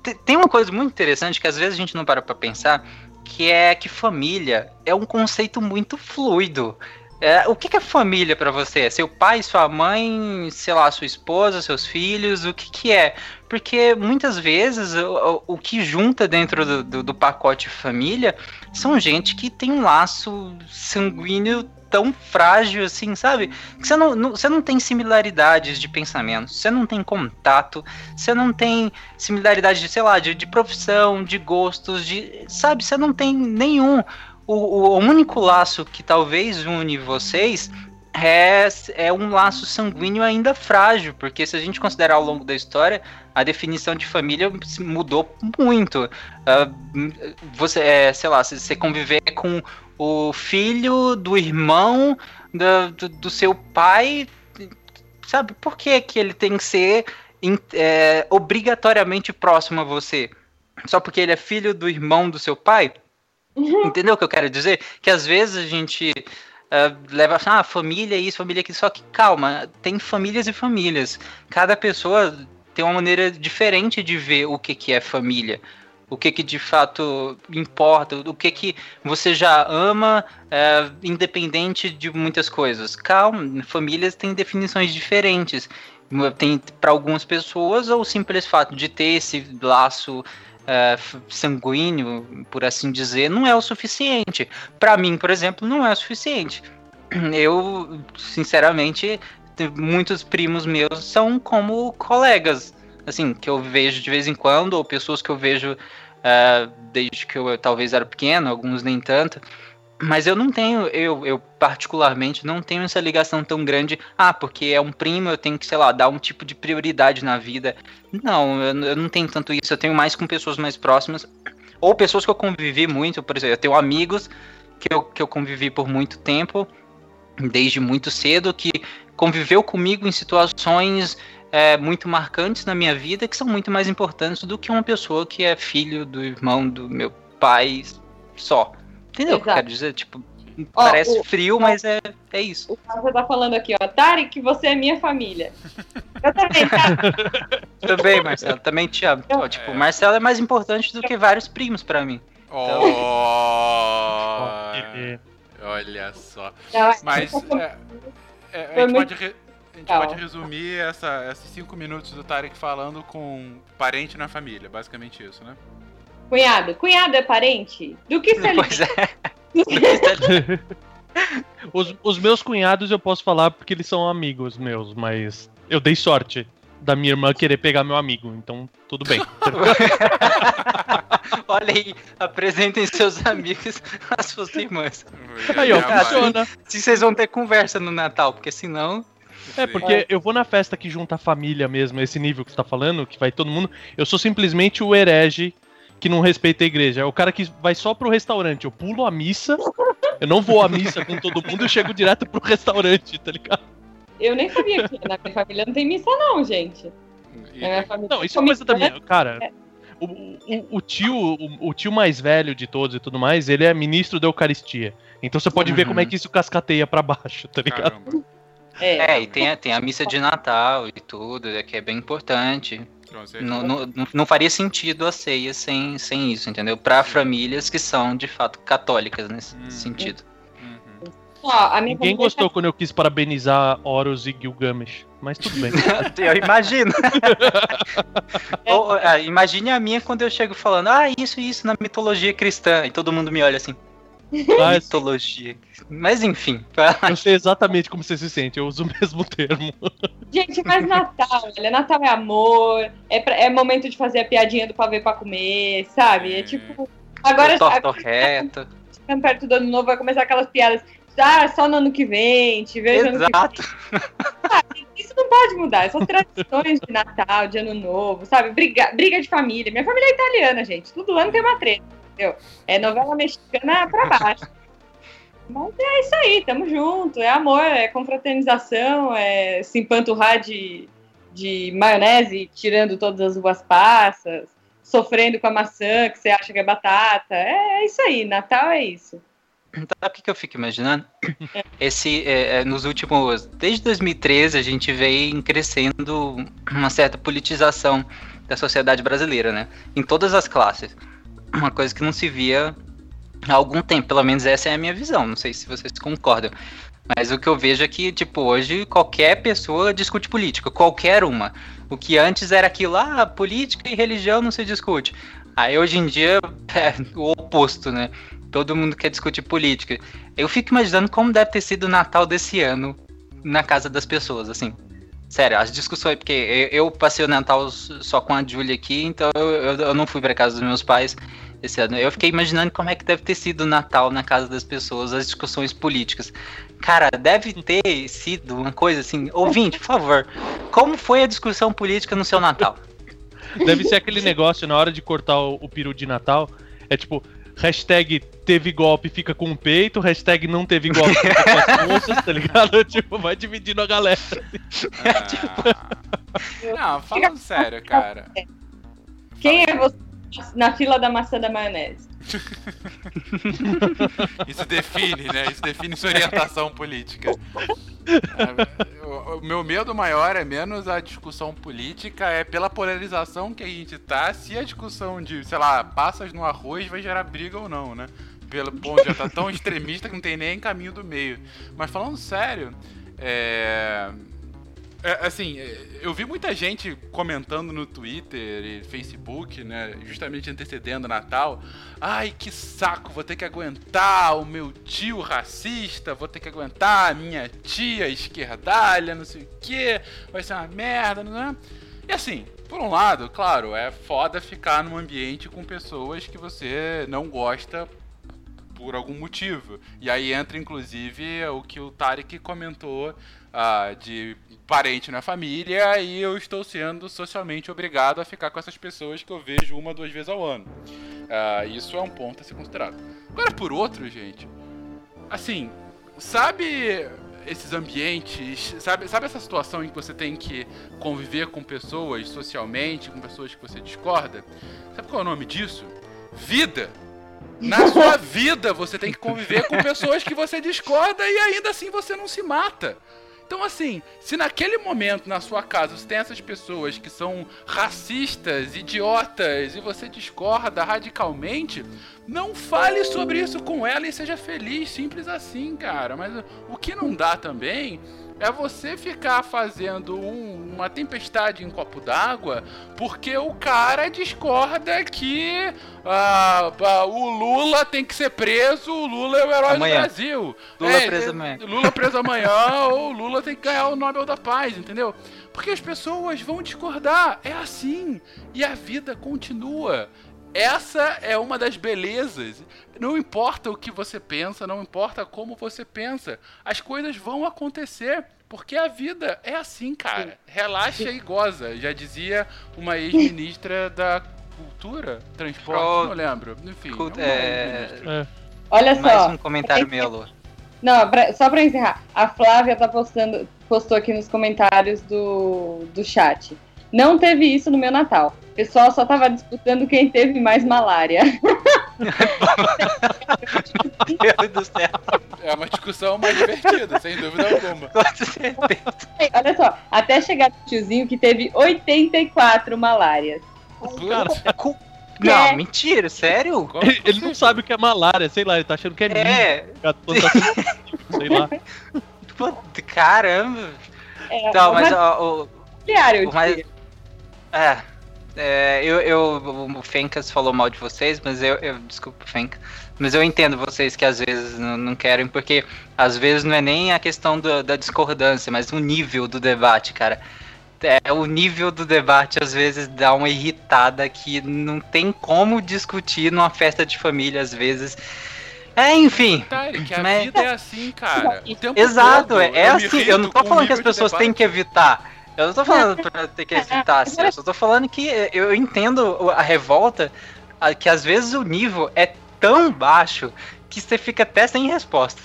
te- tem uma coisa muito interessante que às vezes a gente não para pra pensar, que é que família é um conceito muito fluido. É, o que, que é família pra você? Seu pai, sua mãe, sei lá, sua esposa, seus filhos? O que, que é? Porque muitas vezes o, o- que junta dentro do, do- do pacote família são gente que tem um laço sanguíneo tão frágil assim, sabe? Que você não, não- você não tem similaridades de pensamento, você não tem contato, você não tem similaridade de, sei lá, de, de profissão, de gostos, de. Sabe, você não tem nenhum. O, o único laço que talvez une vocês é, é um laço sanguíneo ainda frágil, porque se a gente considerar ao longo da história, a definição de família mudou muito. Ah, você, é, sei lá, se você conviver com o filho do irmão da- do, do seu pai, sabe, por que, que ele tem que ser é, obrigatoriamente próximo a você? Só porque ele é filho do irmão do seu pai? Entendeu o que eu quero dizer? Que às vezes a gente ah, leva ah, família isso, família aquilo, só que calma, tem famílias e famílias. Cada pessoa tem uma maneira diferente de ver o que, que é família. O que, que de fato importa, o que, que você já ama, é, independente de muitas coisas. Calma, famílias têm definições diferentes. Tem para algumas pessoas o simples fato de ter esse laço é, sanguíneo, por assim dizer, não é o suficiente. Para mim, por exemplo, não é o suficiente. Eu, sinceramente, te- muitos primos meus são como colegas, assim, que eu vejo de vez em quando, ou pessoas que eu vejo é, desde que eu talvez era pequeno, alguns nem tanto. Mas eu não tenho, eu, eu particularmente não tenho essa ligação tão grande. Ah, porque é um primo, eu tenho que, sei lá, dar um tipo de prioridade na vida. Não, eu, eu não tenho tanto isso. Eu tenho mais com pessoas mais próximas. Ou pessoas que eu convivi muito, por exemplo, eu tenho amigos que eu, que eu convivi por muito tempo, desde muito cedo, que conviveu comigo em situações é, muito marcantes na minha vida, que são muito mais importantes do que uma pessoa que é filho do irmão do meu pai só. Entendeu o que eu Exato. quero dizer? Tipo, Ó, parece o- frio, mas é, é isso. O Marcelo tá falando aqui, ó. Que você é minha família. Eu também, tá? Também, Marcelo, também te amo. Ó, tipo, o Marcelo é mais importante do que vários primos pra mim. Oh, E- olha só. É- Mas é, é, a, gente pode, re- a gente pode resumir essa, esses cinco minutos do Tarek falando com parente na família, basicamente isso, né? Cunhado. Cunhado é parente? Do que você Pois é. Os, os meus cunhados eu posso falar porque eles são amigos meus, mas eu dei sorte da minha irmã querer pegar meu amigo. Então, tudo bem. Olha aí, apresentem seus amigos às suas irmãs. Aí, ó, funciona. Se vocês vão ter conversa no Natal, porque senão. É, porque eu vou na festa que junta a família mesmo, esse nível que você tá falando, que vai todo mundo. Eu sou simplesmente o herege que não respeita a igreja. É o cara que vai só pro restaurante. Eu pulo a missa, eu não vou à missa com todo mundo, eu chego direto pro restaurante, tá ligado? Eu nem sabia que na minha família não tem missa, não, gente. Na minha família Não, isso é coisa da missa, minha. Cara, o, o, o tio, o, o tio mais velho de todos e tudo mais, ele é ministro da Eucaristia. Então você pode ver Uhum. como é que isso cascateia pra baixo, tá ligado? Caramba. É. É, e tem, a- tem a missa de Natal e tudo, é que é bem importante. Não, não, não- faria sentido a ceia sem, sem isso, entendeu? Pra famílias que são, de fato, católicas nesse Hum. sentido. Uhum. Ó, a minha Ninguém gostou quando eu quis parabenizar Horus e Gilgamesh, mas tudo bem. Eu imagino. Ou, ah, imagine a minha quando eu chego falando, ah, isso e isso na mitologia cristã. E todo mundo me olha assim, Ah, mitologia. Mas enfim, eu sei exatamente como você se sente, eu uso o mesmo termo. Gente, mas Natal, olha, Natal é amor, é, pra- é momento de fazer a piadinha do pavê pra comer, sabe? É tipo. Agora, torta reta. ficando perto do ano novo, vai começar aquelas piadas. Ah, só no ano que vem, te vejo ano que Exato. vem. Isso não pode mudar, são tradições de Natal, de ano novo, sabe? Briga, briga de família. Minha família é italiana, gente. Todo ano tem uma treta, entendeu? É novela mexicana pra baixo. Mas é isso aí, tamo junto. É amor, é confraternização, é se empanturrar de, de maionese, tirando todas as uvas passas, sofrendo com a maçã que você acha que é batata. É, é isso aí, Natal é isso. Sabe o que, que eu fico imaginando? Esse, é, é, nos últimos. Desde 2013, a gente vem crescendo uma certa politização da sociedade brasileira, né? Em todas as classes. Uma coisa que não se via há algum tempo, pelo menos essa é a minha visão. Não sei se vocês concordam. Mas o que eu vejo é que, tipo, hoje qualquer pessoa discute política, qualquer uma. O que antes era aquilo, ah, política e religião não se discute. Aí hoje em dia é o oposto, né? Todo mundo quer discutir política. Eu fico imaginando como deve ter sido o Natal desse ano na casa das pessoas, assim. Sério, as discussões, porque eu passei o Natal só com a Julia aqui, então eu, eu, não fui pra casa dos meus pais esse ano. Eu fiquei imaginando como é que deve ter sido o Natal na casa das pessoas, as discussões políticas. Cara, deve ter sido uma coisa assim. Ouvinte, por favor, como foi a discussão política no seu Natal? Deve ser aquele negócio na hora de cortar o, o peru de Natal. É tipo, hashtag teve golpe, fica com o peito, hashtag não teve golpe, fica com as moças, tá ligado? Tipo, vai dividindo a galera. Ah. Não, falando sério, cara. Quem é você na fila da maçã da maionese? Isso define, né? Isso define sua orientação política. O o meu medo maior é menos a discussão política, é pela polarização que a gente tá, se a discussão de, sei lá, passas no arroz vai gerar briga ou não, né? Pelo ponto já tá tão extremista que não tem nem caminho do meio. Mas falando sério, é. É, assim, é, eu vi muita gente comentando no Twitter e Facebook, né, justamente antecedendo Natal. Ai, que saco, vou ter que aguentar o meu tio racista, vou ter que aguentar a minha tia esquerdalha, não sei o que, vai ser uma merda, não é? E assim, por um lado, claro, é foda ficar num ambiente com pessoas que você não gosta por algum motivo. E aí entra, inclusive, o que o Tarek comentou ah, de parente na família e eu estou sendo socialmente obrigado a ficar com essas pessoas que eu vejo uma, duas vezes ao ano. Ah, isso é um ponto a ser considerado. Agora, por outro, gente, assim, sabe esses ambientes, sabe, sabe essa situação em que você tem que conviver com pessoas socialmente, com pessoas que você discorda? Sabe qual é o nome disso? Vida! Na sua vida você tem que conviver com pessoas que você discorda e ainda assim você não se mata. Então, assim, se naquele momento na sua casa você tem essas pessoas que são racistas, idiotas e você discorda radicalmente, não fale sobre isso com ela e seja feliz, simples assim, cara. Mas o que não dá também é você ficar fazendo um- uma tempestade em copo d'água porque o cara discorda que ah, ah, o Lula tem que ser preso, o Lula é o herói Amanhã. do Brasil. Lula É, preso é, amanhã. Lula preso amanhã ou Lula tem que ganhar o Nobel da Paz, entendeu? Porque as pessoas vão discordar. É assim. E a vida continua. Essa é uma das belezas. Não importa o que você pensa, não importa como você pensa, as coisas vão acontecer. Porque a vida é assim, cara. Relaxa e goza. Já dizia uma ex-ministra da Cultura, Transporte, Pro- não lembro. Enfim, Cult- é, ex-ministra. É. Olha Mais só. um comentário meu, Lu. Não, pra- só pra encerrar. A Flávia tá postando, postou aqui nos comentários do, do chat. Não teve isso no meu Natal. O pessoal só tava disputando quem teve mais malária. Meu Deus do céu. É uma discussão mais divertida, sem dúvida alguma. Com certeza. Olha só, até chegar no tiozinho que teve 84 malárias. Cara, Cu- Não, É. mentira, sério? Como ele, ele não sabe o que é malária, sei lá, ele tá achando que é, É, tá sendo- sei lá. puta, caramba. É, Então, mas ó, o, diário, o mais- É. é, eu, eu, o Fencas falou mal de vocês, mas eu, eu desculpa, Fencas, mas eu entendo vocês que às vezes não, não querem, porque às vezes não é nem a questão do- da discordância, mas o nível do debate, cara. É, o nível do debate às vezes dá uma irritada que não tem como discutir numa festa de família, às vezes. É, enfim. Tarek, a Mas- vida é assim, cara. Exato, todo é, é assim. Eu não tô falando que as pessoas têm que evitar. Eu não tô falando pra ter que evitar, assim, eu só tô falando que eu entendo a revolta, que às vezes o nível é tão baixo que você fica até sem resposta.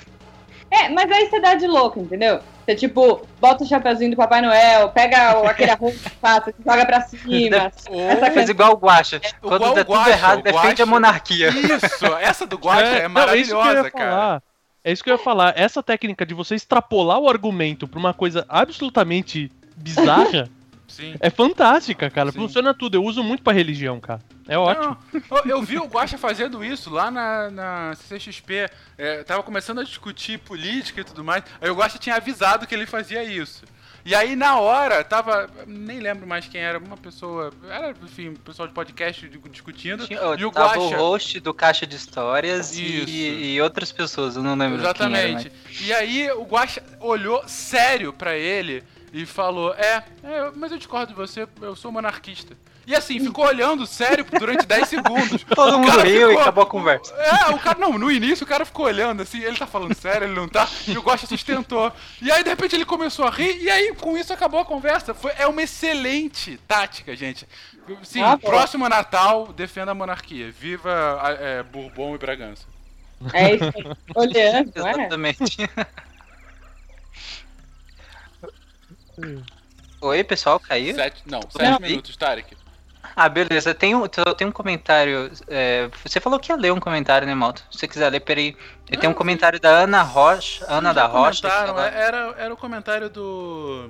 É, mas aí você dá de louco, entendeu? Você, tipo, bota o chapeuzinho do Papai Noel, pega o- aquele arroz que passa, joga pra cima. Essa Faz igual o Guacha. Quando igual tá o tudo Guaxa, errado, defende a monarquia. Isso, essa do Guacha é, não, é ia maravilhosa, cara. falar. É isso que eu ia falar. Essa técnica de você extrapolar o argumento pra uma coisa absolutamente bizarra Sim. é fantástica, cara. Sim. Funciona tudo. Eu uso muito pra religião, cara. É ótimo. Não, eu, eu vi o Guacha fazendo isso lá na, na CCXP. É, tava começando a discutir política e tudo mais. Aí o Guacha tinha avisado que ele fazia isso. E aí, na hora, tava. Nem lembro mais quem era, uma pessoa. Era, enfim, pessoal de podcast discutindo. Tinha- e o Tava Guacha. o host do Caixa de Histórias Isso. e, e outras pessoas, eu não lembro quem era, Exatamente. E aí o Guaxa olhou sério pra ele e falou: É, é, mas eu discordo de você, eu sou monarquista. E assim, ficou olhando sério durante 10 segundos. Todo O mundo riu e ficou- acabou a conversa. É, o cara, não, no início o cara ficou olhando assim, ele tá falando sério, ele não tá, e o Guaxa sustentou. E aí, de repente, ele começou a rir, e aí, com isso, acabou a conversa. Foi, é uma excelente tática, gente. Sim, Ah, pô. próximo Natal, defenda a monarquia. Viva a- é, Bourbon e Bragança. É isso aí. Olhando, não é? Oi, pessoal, caiu? Sete, não, Não. sete minutos, Tarek. Ah, beleza. Tem um, tem um comentário. é, você falou que ia ler um comentário, né, Malto? Se você quiser ler, peraí. Tem um Não, comentário da Ana Rocha. Ana da Rocha. é, Era, era o comentário do.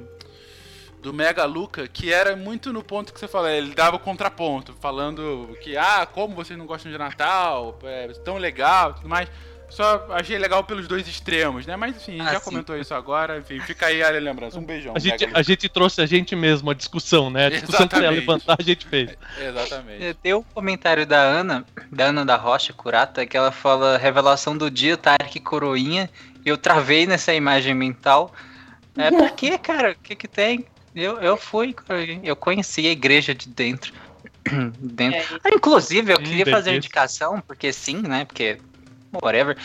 Do Mega Luca, que era muito no ponto que você falou, ele dava o contraponto, falando que, ah, como vocês não gostam de Natal, é tão legal e tudo mais. Só achei legal pelos dois extremos, né? Mas enfim, Ah, já sim. comentou isso agora, enfim, fica aí a lembrança. Um beijão. A gente, a gente trouxe a gente mesmo, a discussão, né? A discussão que você ia Exatamente. levantar, a gente fez. Exatamente. É, Tem um comentário da Ana, da Ana da Rocha Curata, que ela fala revelação do dia, Tarek Coroinha. Eu travei nessa imagem mental. É, por quê, cara? O que que tem? Eu, eu fui, eu conheci a igreja de dentro. dentro. É, Ah, inclusive, eu queria fazer uma indicação, porque sim, né? Porque. Whatever.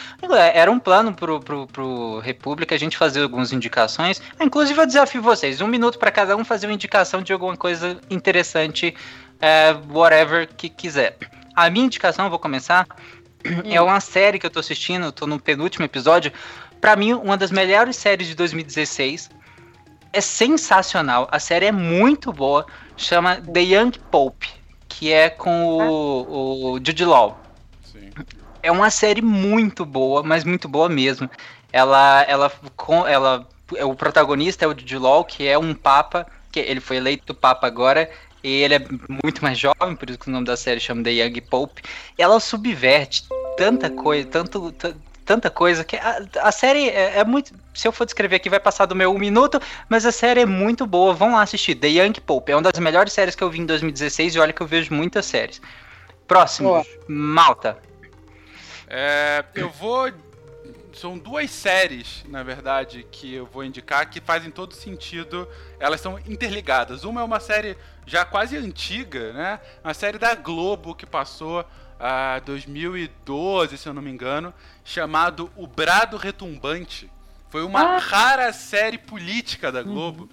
Era um plano pro, pro, pro República a gente fazer algumas indicações. Ah, Inclusive, eu desafio vocês: um minuto para cada um fazer uma indicação de alguma coisa interessante, é, whatever que quiser. A minha indicação, vou começar, é uma série que eu tô assistindo, tô no penúltimo episódio. Pra mim, uma das melhores séries de 2016. É sensacional. A série é muito boa. Chama The Young Pope, que é com o, o Jude Law. É uma série muito boa, mas muito boa mesmo. Ela, ela, com, ela, o protagonista é o Jude Law, que é um papa, que ele foi eleito papa agora, e ele é muito mais jovem, por isso que o nome da série chama The Young Pope. Ela subverte tanta coisa, tanto, tanta coisa que a, a série é, é muito. Se eu for descrever aqui, vai passar do meu um minuto, mas a série é muito boa. Vão lá assistir. The Young Pope é uma das melhores séries que eu vi em 2016 e olha que eu vejo muitas séries. Próximo, Boa. Malta. É, eu vou. São duas séries, na verdade, que eu vou indicar que fazem todo sentido. Elas são interligadas. Uma é uma série já quase antiga, né? Uma série da Globo que passou a 2012, se eu não me engano, chamado O Brado Retumbante. Foi uma Ah. rara série política da Globo.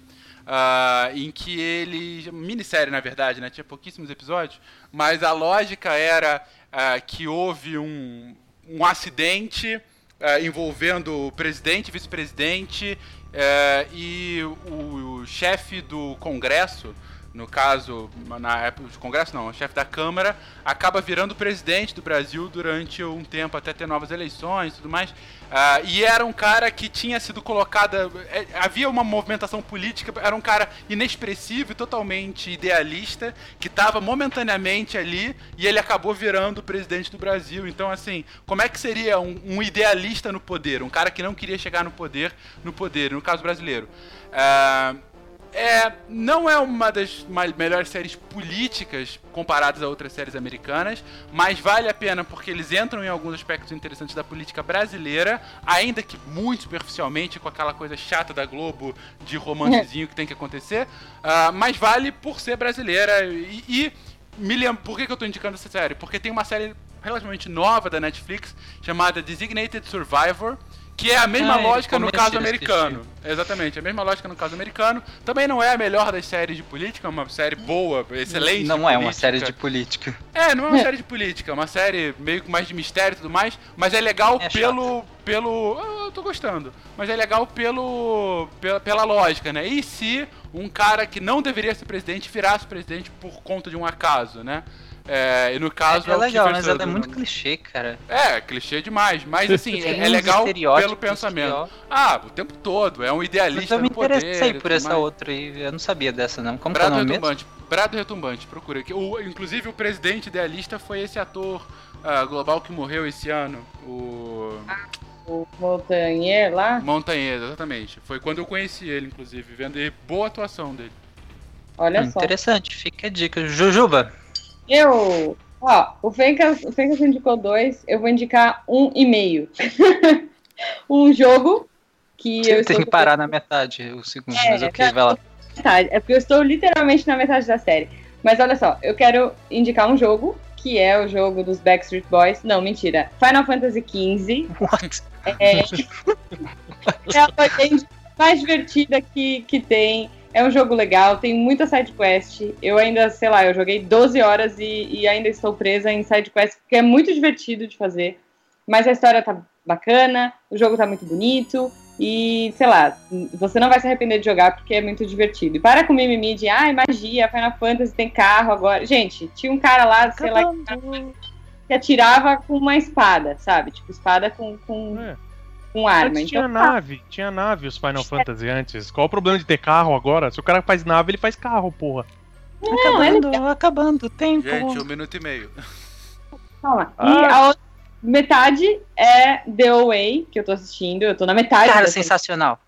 ah, em que ele. Minissérie, na verdade, né? Tinha pouquíssimos episódios. Mas a lógica era ah, que houve um, um acidente ah, envolvendo o presidente, vice-presidente eh, e o, o chefe do Congresso. No caso, na época do Congresso não, o chefe da Câmara acaba virando presidente do Brasil durante um tempo até ter novas eleições e tudo mais. Ah, e era um cara que tinha sido colocada. é, havia uma movimentação política, era um cara inexpressivo e totalmente idealista, que estava momentaneamente ali e ele acabou virando presidente do Brasil. Então, assim, como é que seria um, um idealista no poder? Um cara que não queria chegar no poder, no poder, no caso brasileiro. Ah, é, não é uma das melhores séries políticas comparadas a outras séries americanas, mas vale a pena porque eles entram em alguns aspectos interessantes da política brasileira, ainda que muito superficialmente, com aquela coisa chata da Globo de romancezinho que tem que acontecer, ah, mas vale por ser brasileira e, e me lembro, por que, que eu tô indicando essa série? Porque tem uma série relativamente nova da Netflix chamada Designated Survivor, que é a mesma Ah, é, lógica no caso americano. Exatamente, a mesma lógica no caso americano. Também não é a melhor das séries de política, é uma série boa, excelente. Não é uma série de política. É, não é uma série de política, é uma série meio que mais de mistério e tudo mais, mas é legal É pelo. pelo. ah, Eu tô gostando. Mas é legal pelo. Pela, pela lógica, né? E se um cara que não deveria ser presidente virasse presidente por conta de um acaso, né? É, e no caso é o legal, mas ela é muito clichê, cara. É, clichê demais, mas assim, é, é legal pelo pensamento. Ah, o tempo todo, é um Mas idealista eu me no poder. interessei por essa mais. outra aí. Eu não sabia dessa, não. Como que é o Brado nome mesmo? Retumbante. Brado Retumbante, procura aqui. O, inclusive, o presidente idealista foi esse ator ah, global que morreu esse ano, o O Montanher lá. Montanhesa, exatamente. Foi quando eu conheci ele, inclusive, vendo e boa atuação dele. Olha Hum, só. Interessante, fica a dica. Jujuba, Eu. Ó, o Fencas, o Fencas indicou dois, eu vou indicar um e meio. um jogo que eu você estou tem que parar na metade o segundo, É, mas ok, tá. vai lá. metade. É porque eu estou literalmente na metade da série. Mas olha só, eu quero indicar um jogo, que é o jogo dos Backstreet Boys. Não, mentira. Final Fantasy XV. What? É, é a mais divertida que, que tem. É um jogo legal, tem muita side quest. Eu ainda, sei lá, eu joguei 12 horas e, e ainda estou presa em side quest, porque é muito divertido de fazer. Mas a história tá bacana, o jogo tá muito bonito. E, sei lá, você não vai se arrepender de jogar porque é muito divertido. E para com mimimi de, ai, magia, Final Fantasy tem carro agora. Gente, tinha um cara lá, sei lá, que atirava com uma espada, sabe? Tipo, espada com, com, É. com arma. Antes tinha Então, tá. nave, tinha nave os Final Fantasy antes. Qual o problema de ter carro agora? Se o cara faz nave, ele faz carro, porra. Não, é acabando, acabando o tempo. Gente, um minuto e meio. Calma. Ah. E a outra metade é The Away, que eu tô assistindo. Eu tô na metade. Cara, sensacional.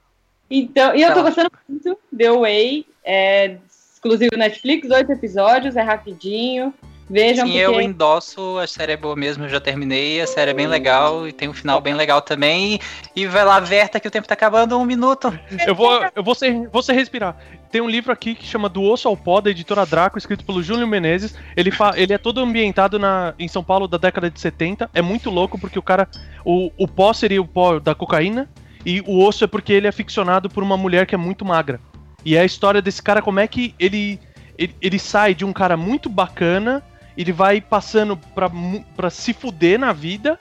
Então, e eu tô Tá. gostando muito. The Away é exclusivo Netflix, oito episódios, é rapidinho. Vejam Sim, porque eu endosso, a série é boa mesmo, eu já terminei, a série é bem legal e tem um final bem legal também. E vai lá, Verta, que o tempo tá acabando, um minuto. Eu vou, eu vou, ser, vou ser respirar. Tem um livro aqui que chama Do Osso ao Pó, da editora Draco, escrito pelo Júlio Menezes. Ele, fa, ele é todo ambientado na, em São Paulo da década de 70. É muito louco porque o cara. O, o pó seria o pó da cocaína. E o osso é porque ele é ficcionado por uma mulher que é muito magra. E é a história desse cara, como é que ele, ele, ele sai de um cara muito bacana, ele vai passando pra, pra se fuder na vida,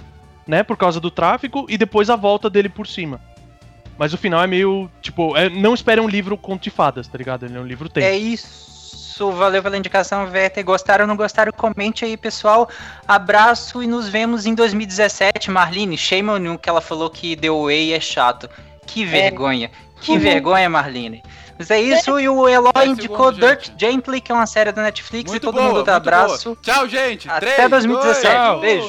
né, por causa do tráfico, e depois a volta dele por cima. Mas o final é meio, tipo, é- não espere um livro conto de fadas, tá ligado? Ele é um livro tenso. É isso, valeu pela indicação, Verta. E Gostaram ou não gostaram? Comente aí, pessoal. Abraço e nos vemos em 2017. Marlene, shame on you, que ela falou que The Way é chato. Que vergonha. Que Uhum. vergonha, Marlene. Mas é isso, e o Eloy indicou Dirt gente. Gently, que é uma série da Netflix, Muito e todo boa, mundo dá abraço. boa. Tchau, gente. Até Três, 2017. dois, um. Beijo.